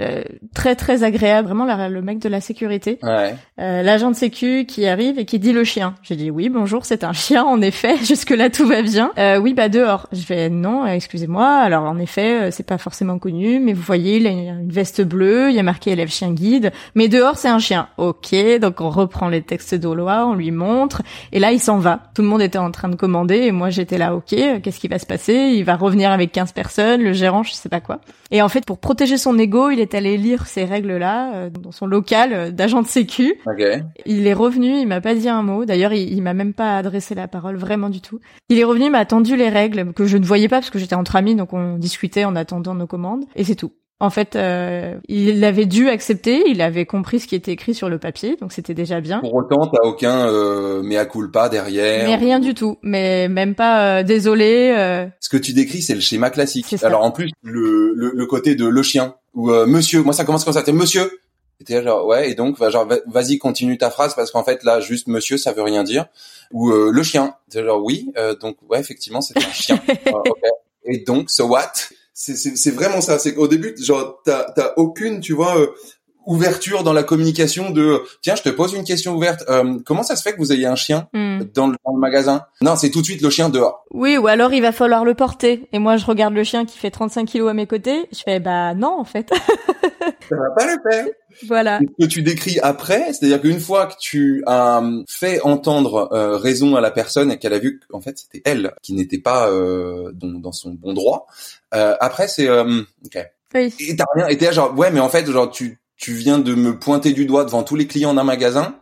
euh, très très agréable, vraiment la- le mec de la sécurité, Ouais. euh, l'agent de sécu qui arrive et qui dit le chien. J'ai dit oui bonjour, c'est un chien en effet. Jusque là tout va bien. Euh, oui bah dehors. Je fais non, euh, excusez-moi. Alors en effet euh, c'est pas forcément connu, mais vous voyez il a une, veste bleue, il y a marqué élève chien guide, mais dehors c'est un chien. Ok, donc on reprend les textes de loi, on lui montre et là il s'en va. Tout le monde était en train de commander et moi j'étais là. Ok, qu'est-ce qui va se passer? Il va revenir avec 15 personnes, le gérant je sais pas quoi. Et en fait pour protéger son ego, il est allé lire ces règles-là euh, dans son local euh, d'agent de sécu. Ok. Il est revenu, il m'a pas dit un mot. D'ailleurs, il, il m'a même pas adressé la parole, vraiment du tout. Il est revenu, il m'a attendu les règles que je ne voyais pas parce que j'étais entre amis, donc on discutait en attendant nos commandes, et c'est tout. En fait, euh, il avait dû accepter, il avait compris ce qui était écrit sur le papier, donc c'était déjà bien. Pour autant, t'as aucun euh, mea culpa derrière. Mais rien du tout, mais même pas euh, désolé. euh, Ce que tu décris, c'est le schéma classique. Alors en plus, le, le, le côté de le chien ou euh, monsieur, moi ça commence comme ça, t'es monsieur. Et t'es genre ouais, et donc genre va- vas-y continue ta phrase parce qu'en fait là juste monsieur ça veut rien dire ou euh, le chien. T'es genre oui, euh, donc ouais effectivement c'est un chien. Ah. Et donc so what? C'est vraiment ça. C'est qu'au début genre t'as t'as aucune tu vois euh, ouverture dans la communication de tiens je te pose une question ouverte. Euh, comment ça se fait que vous ayez un chien hmm. dans le, dans le magasin? Non c'est tout de suite le chien dehors. Oui, ou alors il va falloir le porter. Et moi, je regarde le chien qui fait 35 kilos à mes côtés. Je fais bah non en fait. Ça va pas le faire. voilà. ce que tu décris après, c'est-à-dire qu'une fois que tu as fait entendre euh, raison à la personne et qu'elle a vu qu'en fait c'était elle qui n'était pas euh, dans, dans son bon droit, euh, après c'est euh, ok. Oui. Et t'as rien, et t'es genre ouais mais en fait genre tu tu viens de me pointer du doigt devant tous les clients d'un magasin,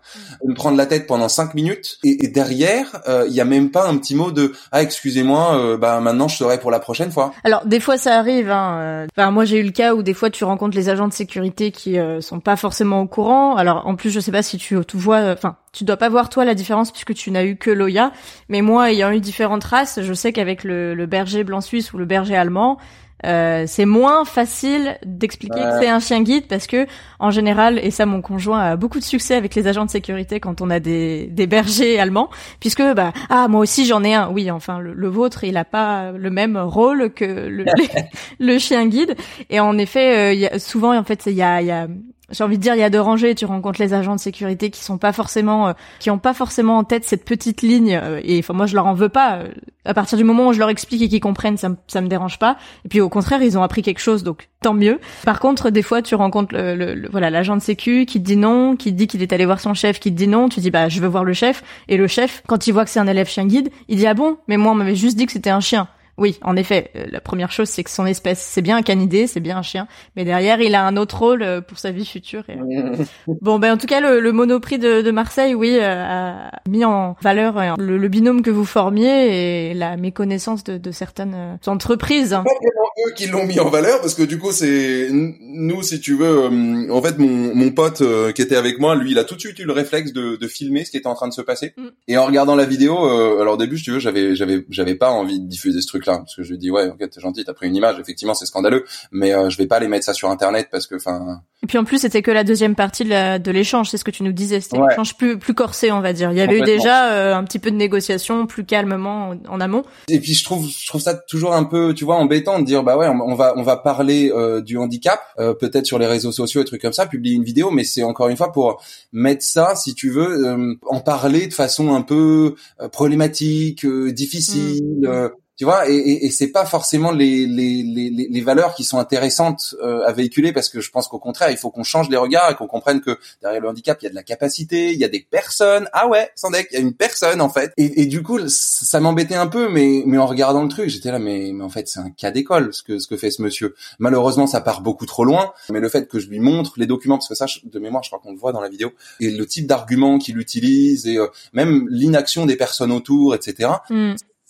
de me prendre la tête pendant cinq minutes, et, et derrière, euh, il y a même pas un petit mot de ah excusez-moi, euh, bah maintenant je serai pour la prochaine fois. Alors des fois ça arrive. Hein. euh, Enfin moi j'ai eu le cas où des fois tu rencontres les agents de sécurité qui euh, sont pas forcément au courant. Alors en plus je sais pas si tu, tu vois, euh, enfin tu dois pas voir toi la différence puisque tu n'as eu que Loya. Mais moi ayant eu différentes races, je sais qu'avec le, le berger blanc suisse ou le berger allemand. Euh, c'est moins facile d'expliquer que c'est un chien guide parce que en général et ça mon conjoint a beaucoup de succès avec les agents de sécurité quand on a des, des bergers allemands puisque bah ah moi aussi j'en ai un oui enfin le, le vôtre il a pas le même rôle que le, le chien guide. Et en effet euh, y a, souvent en fait il y a, il y a j'ai envie de dire il y a deux rangées. Tu rencontres les agents de sécurité qui sont pas forcément euh, qui ont pas forcément en tête cette petite ligne euh, et enfin moi je leur en veux pas. Euh, à partir du moment où je leur explique et qu'ils comprennent ça me, ça me dérange pas. Et puis au contraire ils ont appris quelque chose donc tant mieux. Par contre des fois tu rencontres le, le- le- voilà l'agent de sécu qui te dit non qui te dit qu'il est allé voir son chef qui te dit non tu dis bah je veux voir le chef. Et le chef quand il voit que c'est un élève chien guide il dit ah bon? Mais moi on m'avait juste dit que c'était un chien oui, en effet, euh, la première chose, c'est que son espèce, c'est bien un canidé, c'est bien un chien, mais derrière, il a un autre rôle euh, pour sa vie future. et, Bon, ben en tout cas, le, le Monoprix de, de Marseille, oui, euh, a mis en valeur le, le binôme que vous formiez et la méconnaissance de, de certaines entreprises. pas vraiment eux qui l'ont mis en valeur parce que du coup c'est nous si tu veux euh, en fait mon, mon pote euh, qui était avec moi lui il a tout de suite eu le réflexe de, de filmer ce qui était en train de se passer Mm. et en regardant la vidéo euh, alors au début si tu veux j'avais j'avais j'avais pas envie de diffuser ce truc parce que je lui dis ouais, ok, t'es gentil, t'as pris une image, effectivement, c'est scandaleux, mais euh, je vais pas aller mettre ça sur internet parce que, enfin. Et puis en plus, c'était que la deuxième partie de l'échange, c'est ce que tu nous disais, c'était un échange plus plus corsé, on va dire. Il y avait eu déjà euh, un petit peu de négociation, plus calmement en, amont. Et puis je trouve je trouve ça toujours un peu, tu vois, embêtant de dire bah ouais, on, va on va parler euh, du handicap, peut-être sur les réseaux sociaux et trucs comme ça, publier une vidéo, mais c'est encore une fois pour mettre ça, si tu veux, en parler de façon un peu problématique, difficile. Mmh tu vois et, et, et c'est pas forcément les, les, les, les, valeurs qui sont intéressantes euh, à véhiculer parce que je pense qu'au contraire il faut qu'on change les regards et qu'on comprenne que derrière le handicap il y a de la capacité il y a des personnes. Ah ouais Sandek il y a une personne en fait. Et, et du coup ça m'embêtait un peu mais mais en regardant le truc j'étais là mais, mais en fait c'est un cas d'école ce que ce que fait ce monsieur. Malheureusement ça part beaucoup trop loin mais le fait que je lui montre les documents parce que ça de mémoire je crois qu'on le voit dans la vidéo et le type d'argument qu'il utilise et euh, même l'inaction des personnes autour etc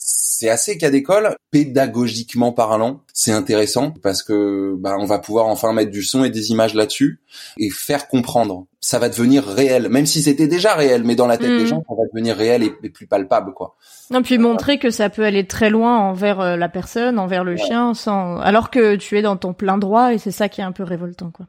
c'est assez cas d'école, pédagogiquement parlant, c'est intéressant parce que bah, on va pouvoir enfin mettre du son et des images là-dessus et faire comprendre. Ça va devenir réel, même si c'était déjà réel, mais dans la tête des mm. gens, ça va devenir réel et, plus palpable, quoi. Non, puis montrer que ça peut aller très loin envers euh, la personne, envers le chien, sans alors que tu es dans ton plein droit et c'est ça qui est un peu révoltant, quoi.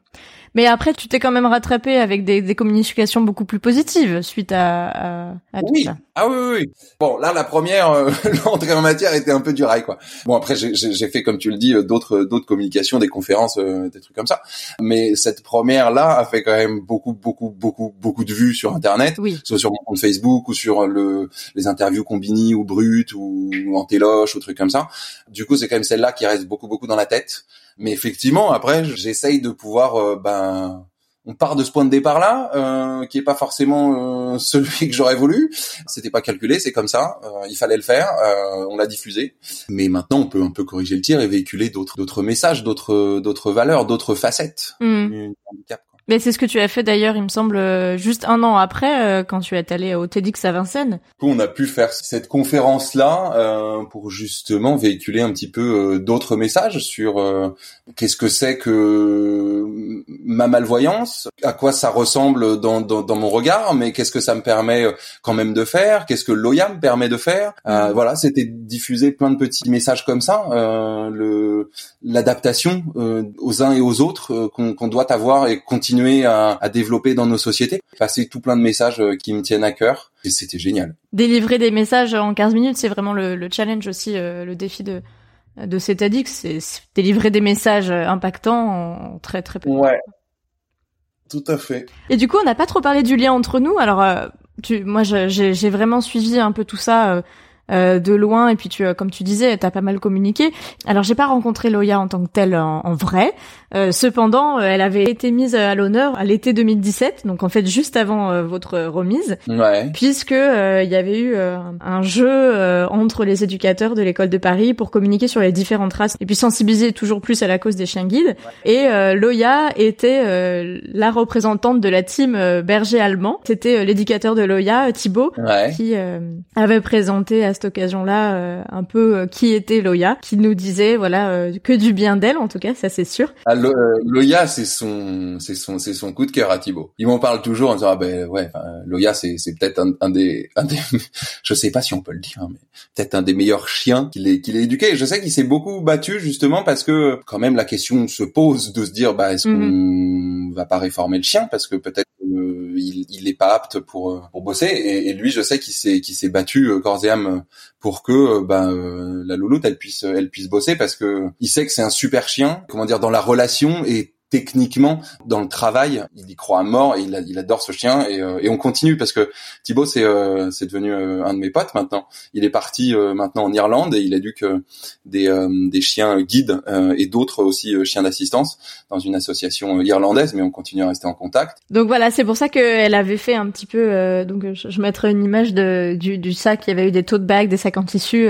Mais après, tu t'es quand même rattrapé avec des, des, communications beaucoup plus positives suite à, à, à tout ça. Ah oui, oui, oui. Bon, là, la première, euh, l'entrée en matière était un peu du rail, quoi. Bon, après, j'ai fait, comme tu le dis, euh, d'autres d'autres communications, des conférences, euh, des trucs comme ça. Mais cette première là a fait quand même beaucoup, beaucoup, beaucoup, beaucoup de vues sur Internet, oui. soit sur mon compte Facebook ou sur le les interviews Combini ou Brut ou, ou ou trucs comme ça. Du coup, c'est quand même celle-là qui reste beaucoup, beaucoup dans la tête. Mais effectivement, après, j'essaye de pouvoir, euh, ben, on part de ce point de départ là, euh, qui est pas forcément euh, celui que j'aurais voulu. C'était pas calculé, c'est comme ça. Euh, il fallait le faire. on l'a diffusé, mais maintenant on peut un peu corriger le tir et véhiculer d'autres d'autres messages, d'autres d'autres valeurs, d'autres facettes mmh. du handicap. Mais c'est ce que tu as fait d'ailleurs, il me semble, euh, juste un an après, euh, quand tu es allé au TEDx à Vincennes. On a pu faire cette conférence-là euh, pour justement véhiculer un petit peu euh, d'autres messages sur qu'est-ce que c'est que ma malvoyance, à quoi ça ressemble dans, dans, dans mon regard, mais qu'est-ce que ça me permet quand même de faire, qu'est-ce que l'OIA me permet de faire. Mm. Voilà, c'était diffuser plein de petits messages comme ça, le l'adaptation aux uns et aux autres qu'on doit avoir et continuer à, développer dans nos sociétés. Passer tout plein de messages euh, qui me tiennent à cœur. Et c'était génial. Délivrer des messages en 15 minutes, c'est vraiment le, challenge aussi, euh, le défi de de cet addict, c'est délivrer des messages impactants en très très peu. Ouais. Tout à fait. Et du coup, on n'a pas trop parlé du lien entre nous. Alors, euh, tu, moi, j'ai vraiment suivi un peu tout ça. Euh, de loin. Et puis tu comme tu disais t'as pas mal communiqué. Alors j'ai pas rencontré Loya en tant que telle en, vrai. Euh, cependant elle avait été mise à l'honneur à l'été 2017 donc en fait juste avant euh, votre remise. Ouais. puisque il y avait eu un jeu entre les éducateurs de l'école de Paris pour communiquer sur les différentes races et puis sensibiliser toujours plus à la cause des chiens guides. Et Loya était la représentante de la team berger allemand. C'était l'éducateur de Loya Thibaut qui avait présenté à cette occasion-là euh, un peu euh, qui était Loya, qui nous disait voilà euh, que du bien d'elle en tout cas, ça c'est sûr. Ah, Loya c'est son c'est son c'est son coup de cœur à Thibaut. Il m'en parle toujours en disant ah ben ouais Loya c'est c'est peut-être un, des un des je sais pas si on peut le dire hein, mais peut-être un des meilleurs chiens qu'il ait qu'il ait éduqué. Je sais qu'il s'est beaucoup battu justement parce que quand même la question se pose de se dire bah est-ce mm-hmm. qu'on va pas réformer le chien? Parce que peut-être il, il est pas apte pour euh, pour bosser et, et lui je sais qu'il s'est qu'il s'est battu euh, corps et âme pour que ben la louloute elle puisse elle puisse bosser parce que il sait que c'est un super chien comment dire dans la relation et techniquement dans le travail, il y croit à mort et il, adore ce chien et, euh, et, on continue parce que Thibaut c'est euh, c'est devenu euh, un de mes potes maintenant. Il est parti maintenant en Irlande et il éduque des des chiens guides et d'autres aussi chiens d'assistance dans une association irlandaise mais on continue à rester en contact. Donc voilà, c'est pour ça qu'elle avait fait un petit peu donc je, mettrai une image de du, du sac, il y avait eu des tote bags, des sacs en tissu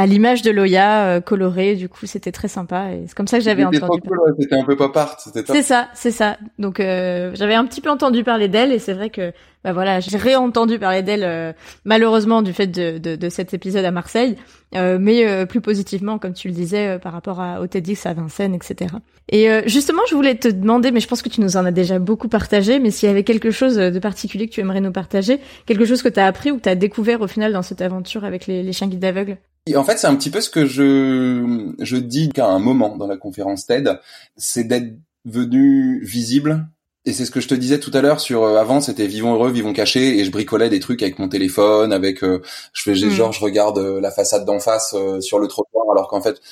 à l'image de Loya euh, colorée. Du coup, c'était très sympa et c'est comme ça que j'avais entendu. C'était un peu pop art. C'est ça, c'est ça. Donc euh, j'avais un petit peu entendu parler d'elle et c'est vrai que bah voilà, j'ai réentendu parler d'elle euh, malheureusement du fait de, de, de, cet épisode à Marseille, euh, mais euh, plus positivement comme tu le disais par rapport à, au TEDx à Vincennes, etc. Et justement, je voulais te demander, mais je pense que tu nous en as déjà beaucoup partagé, mais s'il y avait quelque chose de particulier que tu aimerais nous partager, quelque chose que tu as appris ou que tu as découvert au final dans cette aventure avec les, les chiens guides aveugles? Et en fait, c'est un petit peu ce que je je dis qu'à un moment dans la conférence TED, c'est d'être venu visible. Et c'est ce que je te disais tout à l'heure sur euh, avant c'était vivons heureux vivons cachés et je bricolais des trucs avec mon téléphone avec euh, je fais mm. genre je regarde euh, la façade d'en face sur le trottoir alors qu'en fait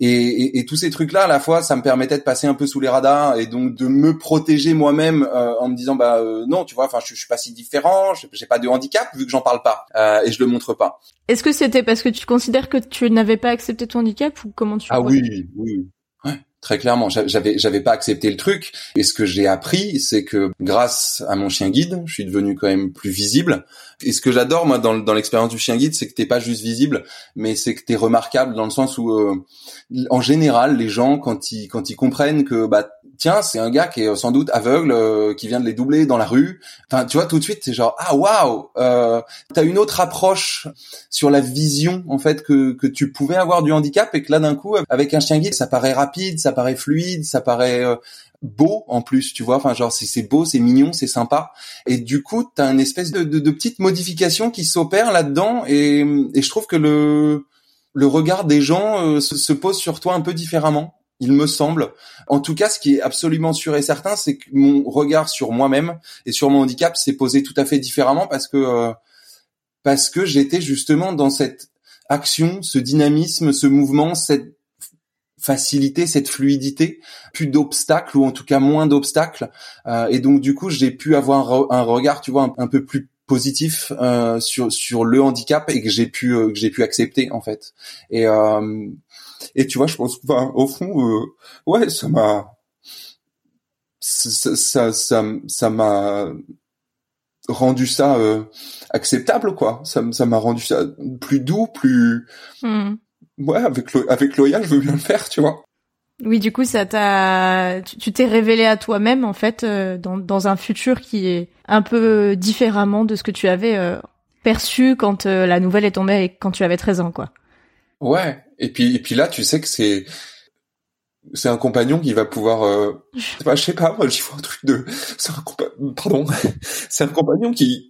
et, et, et, tous ces trucs-là, à la fois, ça me permettait de passer un peu sous les radars et donc de me protéger moi-même euh, en me disant bah euh, non, tu vois, enfin je, je, suis pas si différent, j'ai pas de handicap vu que j'en parle pas euh, et je le montre pas. Est-ce que c'était parce que tu considères que tu n'avais pas accepté ton handicap ou comment tu Ah oui, oui, très clairement. J'avais j'avais pas accepté le truc et ce que j'ai appris, c'est que grâce à mon chien guide, je suis devenu quand même plus visible et ce que j'adore moi dans, dans l'expérience du chien guide, c'est que t'es pas juste visible, mais c'est que t'es remarquable dans le sens où, euh, en général, les gens quand ils quand ils comprennent que bah tiens c'est un gars qui est sans doute aveugle, euh, qui vient de les doubler dans la rue, enfin tu vois tout de suite c'est genre ah waouh, euh, t'as une autre approche sur la vision en fait que que tu pouvais avoir du handicap et que là d'un coup avec un chien guide ça paraît rapide, paraît fluide, ça paraît euh, beau en plus, tu vois. Enfin, genre c'est beau, c'est mignon, c'est sympa. Et du coup, t'as une espèce de, de, de petite modification qui s'opère là-dedans. Et, et, je trouve que le le regard des gens euh, se, se, pose sur toi un peu différemment. Il me semble. En tout cas, ce qui est absolument sûr et certain, c'est que mon regard sur moi-même et sur mon handicap s'est posé tout à fait différemment parce que euh, parce que j'étais justement dans cette action, ce dynamisme, ce mouvement, cette facilité, cette fluidité, plus d'obstacles ou en tout cas moins d'obstacles. Euh, et donc du coup, j'ai pu avoir un regard, tu vois, un, peu plus positif euh, sur sur le handicap et que j'ai pu euh, que j'ai pu accepter en fait. Et euh, et tu vois, je pense, enfin, au fond, euh, ouais, ça m'a ça ça ça m'a rendu ça acceptable quoi. Ça m'a rendu ça plus doux, plus hmm ouais, avec avec Loya, je veux bien le faire, tu vois. Oui, du coup, ça t'a, tu t'es révélé à toi-même en fait euh, dans, dans un futur qui est un peu différemment de ce que tu avais euh, perçu quand euh, la nouvelle est tombée et quand tu avais 13 ans, quoi. Ouais. Et puis et puis là, tu sais que c'est c'est un compagnon qui va pouvoir euh, je sais pas moi j'y vois un truc de c'est un pardon c'est un compagnon qui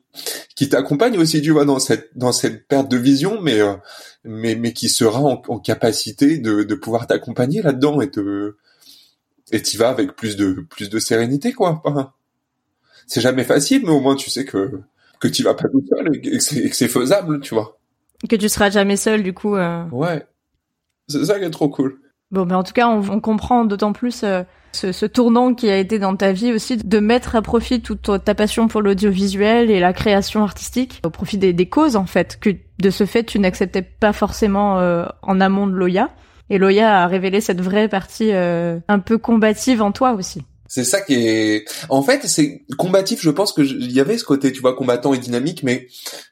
qui t'accompagne aussi tu vois dans cette dans cette perte de vision mais euh, mais mais qui sera en, en capacité de de pouvoir t'accompagner là-dedans et te et t'y vas avec plus de plus de sérénité quoi. C'est jamais facile mais au moins tu sais que que tu vas pas tout seul et que c'est faisable tu vois. Que tu seras jamais seul du coup euh... ouais. C'est ça qui est trop cool Bon, mais en tout cas, on, on comprend d'autant plus euh, ce, ce, tournant qui a été dans ta vie aussi, de mettre à profit toute ta passion pour l'audiovisuel et la création artistique, au profit des, des, causes en fait, que de ce fait tu n'acceptais pas forcément euh, en amont de Loya. Et Loya a révélé cette vraie partie euh, un peu combative en toi aussi. C'est ça qui est, en fait, c'est combatif. Je pense que il y avait ce côté, tu vois, combattant et dynamique, mais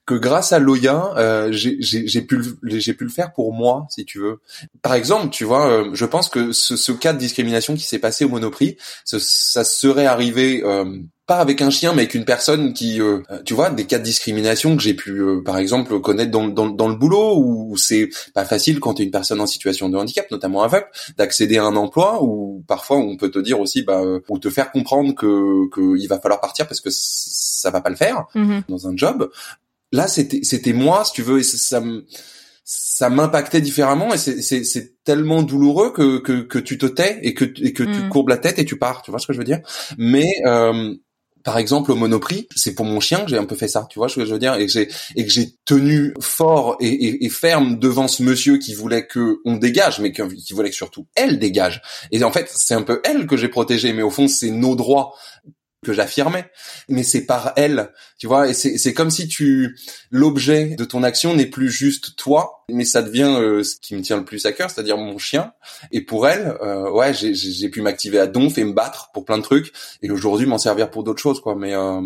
que grâce à Loya, euh, j'ai pu j'ai pu le faire pour moi, si tu veux. Par exemple, tu vois, euh, je pense que ce, ce, cas de discrimination qui s'est passé au Monoprix, ça serait arrivé. Euh, pas avec un chien, mais avec une personne qui, euh, tu vois, des cas de discrimination que j'ai pu, euh, par exemple, connaître dans, dans, dans le boulot, où c'est pas facile quand tu es une personne en situation de handicap, notamment aveugle, d'accéder à un emploi, ou parfois on peut te dire aussi, bah, euh, ou te faire comprendre que qu'il va falloir partir parce que ça va pas le faire mm-hmm. dans un job. Là, c'était c'était moi, si tu veux, et ça, me ça m'impactait différemment et c'est tellement douloureux que, que, que tu te tais et que et que tu mm. courbes la tête et tu pars tu vois ce que je veux dire? Mais euh, par exemple au Monoprix, c'est pour mon chien que j'ai un peu fait ça, tu vois ce que je veux dire, et que j'ai et que j'ai tenu fort et, et, ferme devant ce monsieur qui voulait que on dégage, mais qui voulait que surtout elle dégage. Et en fait, c'est un peu elle que j'ai protégée, mais au fond, c'est nos droits que j'affirmais, mais c'est par elle, tu vois, et c'est comme si tu l'objet de ton action n'est plus juste toi, mais ça devient euh, ce qui me tient le plus à cœur, c'est-à-dire mon chien. Et pour elle, euh, ouais, j'ai pu m'activer à donf et me battre pour plein de trucs, et aujourd'hui m'en servir pour d'autres choses, quoi. Mais euh,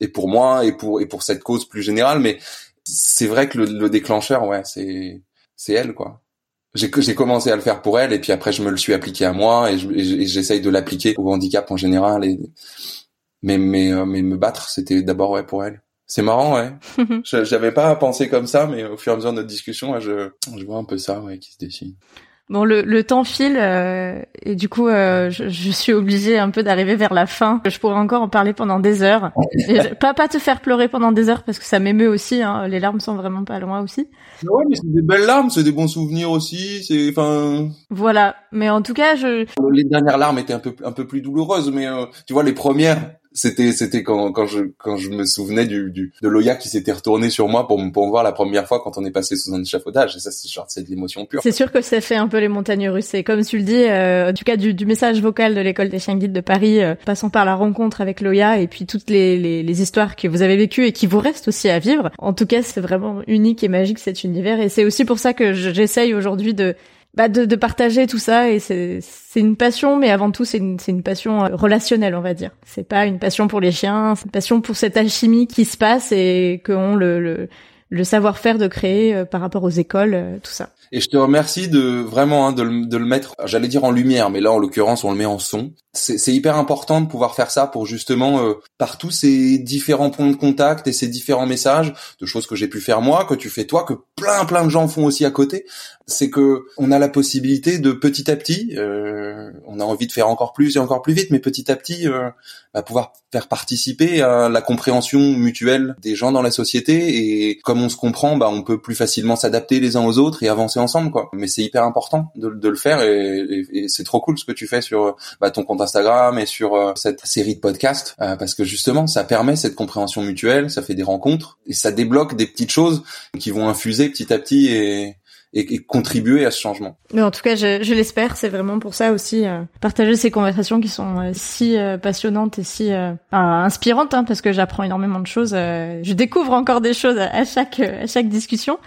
et pour moi et pour et pour cette cause plus générale, mais c'est vrai que le, le déclencheur, ouais, c'est c'est elle, quoi j'ai commencé à le faire pour elle et puis après je me le suis appliqué à moi et j'essaye de l'appliquer au handicap en général et mais mais euh, mais me battre c'était d'abord ouais pour elle c'est marrant ouais j'avais pas pensé comme ça mais au fur et à mesure de notre discussion je je vois un peu ça ouais qui se dessine Bon, le, le temps file euh, et du coup, euh, je, je, suis obligée un peu d'arriver vers la fin. Je pourrais encore en parler pendant des heures. pas pas te faire pleurer pendant des heures parce que ça m'émeut aussi. Hein. Les larmes sont vraiment pas loin aussi. Ouais, mais c'est des belles larmes, c'est des bons souvenirs aussi. C'est enfin. Voilà, mais en tout cas, je. Les dernières larmes étaient un peu un peu plus douloureuses, mais euh, tu vois les premières c'était c'était quand quand je quand je me souvenais du, de Loya qui s'était retourné sur moi pour me pour me voir la première fois quand on est passé sous un échafaudage et ça c'est genre c'est de l'émotion pure. C'est sûr que ça fait un peu les montagnes russes et comme tu le dis euh, en tout cas du, du message vocal de l'école des chiens guides de Paris euh, passant par la rencontre avec Loya et puis toutes les, les, les histoires que vous avez vécues et qui vous restent aussi à vivre. En tout cas, c'est vraiment unique et magique cet univers et c'est aussi pour ça que j'essaye aujourd'hui de bah de, de, partager tout ça et c'est une passion mais avant tout c'est une une passion euh, relationnelle on va dire. C'est pas une passion pour les chiens c'est une passion pour cette alchimie qui se passe et qu'on le, le le savoir-faire de créer euh, par rapport aux écoles euh, tout ça et je te remercie de vraiment hein, de, le, de, le, mettre, j'allais dire en lumière, mais là en l'occurrence on le met en son. C'est hyper important de pouvoir faire ça pour justement euh, par tous ces différents points de contact et ces différents messages de choses que j'ai pu faire moi, que tu fais toi, que plein plein de gens font aussi à côté. C'est que on a la possibilité de petit à petit, euh, on a envie de faire encore plus et encore plus vite, mais petit à petit euh, bah, pouvoir faire participer à la compréhension mutuelle des gens dans la société et comme on se comprend, bah on peut plus facilement s'adapter les uns aux autres et avancer ensemble quoi. Mais c'est hyper important de, le faire et c'est trop cool ce que tu fais sur bah, ton compte Instagram et sur euh, cette série de podcasts euh, parce que justement ça permet cette compréhension mutuelle, ça fait des rencontres et ça débloque des petites choses qui vont infuser petit à petit et et, contribuer à ce changement. Mais en tout cas, je, je l'espère. C'est vraiment pour ça aussi euh, partager ces conversations qui sont euh, si euh, passionnantes et si inspirantes, hein, parce que j'apprends énormément de choses. je découvre encore des choses à chaque à chaque discussion.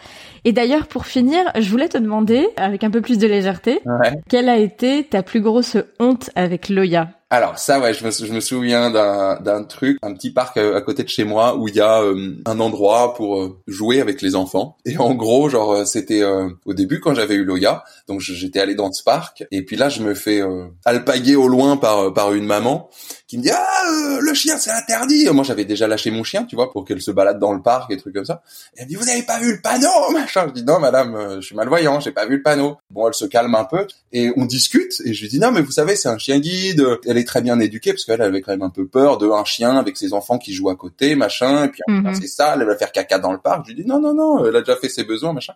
Et d'ailleurs, pour finir, je voulais te demander, avec un peu plus de légèreté, quelle a été ta plus grosse honte avec Loya? Alors ça ouais, je me, je me souviens d'un, truc, un petit parc à, côté de chez moi où il y a euh, un endroit pour euh, jouer avec les enfants. Et en gros, genre euh, c'était au début quand j'avais eu Loya, donc j'étais allé dans ce parc et puis là je me fais alpaguer au loin par par une maman qui me dit ah le chien c'est interdit. Moi j'avais déjà lâché mon chien, tu vois, pour qu'elle se balade dans le parc et trucs comme ça. Et elle me dit vous avez pas vu le panneau machin? Je dis non madame, je suis malvoyant, j'ai pas vu le panneau. Bon elle se calme un peu et on discute et je lui dis non mais vous savez c'est un chien guide. Très bien éduquée parce qu'elle avait quand même un peu peur de un chien avec ses enfants qui jouent à côté, machin. Et puis mhm. c'est ça, elle va faire caca dans le parc. Je lui dis non non non, elle a déjà fait ses besoins, machin.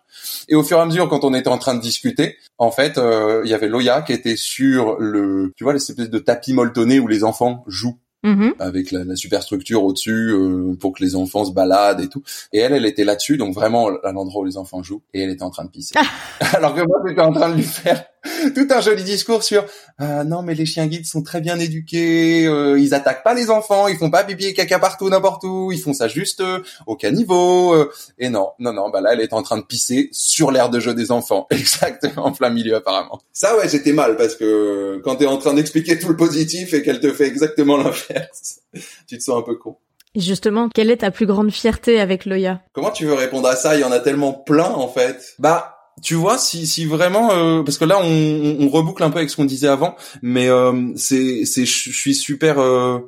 Et au fur et à mesure, quand on était en train de discuter, en fait, euh, il y avait Loya qui était sur le, tu vois, les espèces de tapis molletonnés où les enfants jouent. Mhm. avec la, superstructure au-dessus euh, pour que les enfants se baladent et tout. Et elle, elle était là-dessus, donc vraiment à l'endroit où les enfants jouent, et elle était en train de pisser. Alors que moi, j'étais en train de lui faire tout un joli discours sur euh, non mais les chiens guides sont très bien éduqués, euh, ils attaquent pas les enfants, ils font pas pipi et caca partout n'importe où, ils font ça juste euh, au caniveau. Euh. et non, non non, bah là elle est en train de pisser sur l'air de jeu des enfants, exactement en plein milieu apparemment. Ça ouais, c'était mal parce que quand t'es en train d'expliquer tout le positif et qu'elle te fait exactement l'inverse, tu te sens un peu con. Et justement, quelle est ta plus grande fierté avec Loya? Comment tu veux répondre à ça? Il y en a tellement plein en fait. Bah tu vois, si, si vraiment, euh, parce que là, on, on, reboucle un peu avec ce qu'on disait avant, mais euh, c'est, c'est, je suis super euh,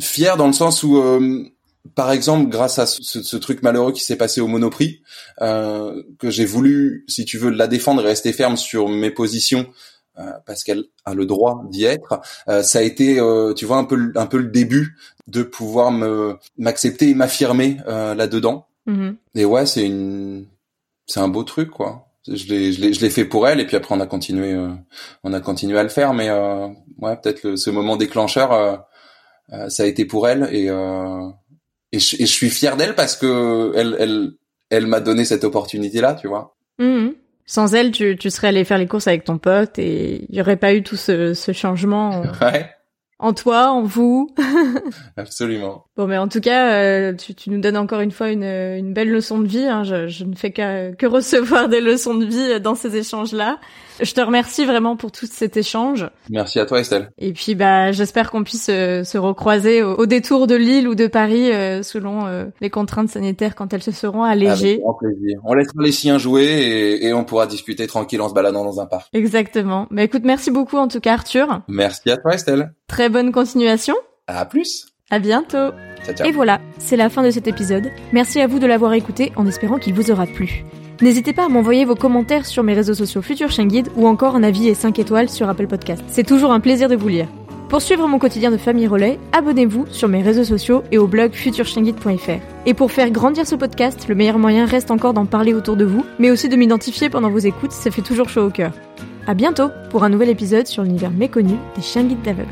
fier dans le sens où, euh, par exemple, grâce à ce, ce truc malheureux qui s'est passé au Monoprix, euh, que j'ai voulu, si tu veux, la défendre et rester ferme sur mes positions, parce qu'elle a le droit d'y être. ça a été, tu vois, un peu, un peu le début de pouvoir me m'accepter et m'affirmer là-dedans. Mm-hmm. Et ouais, c'est une, c'est un beau truc, quoi je l'ai je l'ai je l'ai fait pour elle et puis après on a continué euh, on a continué à le faire mais euh, ouais peut-être ce moment déclencheur euh, euh, ça a été pour elle et et je, et, je, suis fier d'elle parce que elle elle elle m'a donné cette opportunité là tu vois. Mmh. sans elle tu tu serais allé faire les courses avec ton pote et il y aurait pas eu tout ce ce changement. Ouais en toi, en vous. Absolument. Bon, mais en tout cas, euh, tu, tu, nous donnes encore une fois une, une belle leçon de vie. Hein. Je, je, ne fais que, que recevoir des leçons de vie dans ces échanges-là. Je te remercie vraiment pour tout cet échange. Merci à toi, Estelle. Et puis, bah, j'espère qu'on puisse euh, se recroiser au, détour de Lille ou de Paris, euh, selon les contraintes sanitaires quand elles se seront allégées. Avec grand plaisir. On laissera les chiens jouer et, et on pourra discuter tranquille en se baladant dans un parc. Exactement. Mais écoute, merci beaucoup en tout cas, Arthur. Merci à toi, Estelle. Très bonne continuation. À plus. À bientôt. Ciao, ciao. Et voilà, c'est la fin de cet épisode. Merci à vous de l'avoir écouté en espérant qu'il vous aura plu. N'hésitez pas à m'envoyer vos commentaires sur mes réseaux sociaux Futur Chien Guide ou encore un avis et 5 étoiles sur Apple Podcast. C'est toujours un plaisir de vous lire. Pour suivre mon quotidien de famille relais, abonnez-vous sur mes réseaux sociaux et au blog futurchienguide.fr. Et pour faire grandir ce podcast, le meilleur moyen reste encore d'en parler autour de vous, mais aussi de m'identifier pendant vos écoutes, ça fait toujours chaud au cœur. À bientôt pour un nouvel épisode sur l'univers méconnu des chiens guides d'aveugles.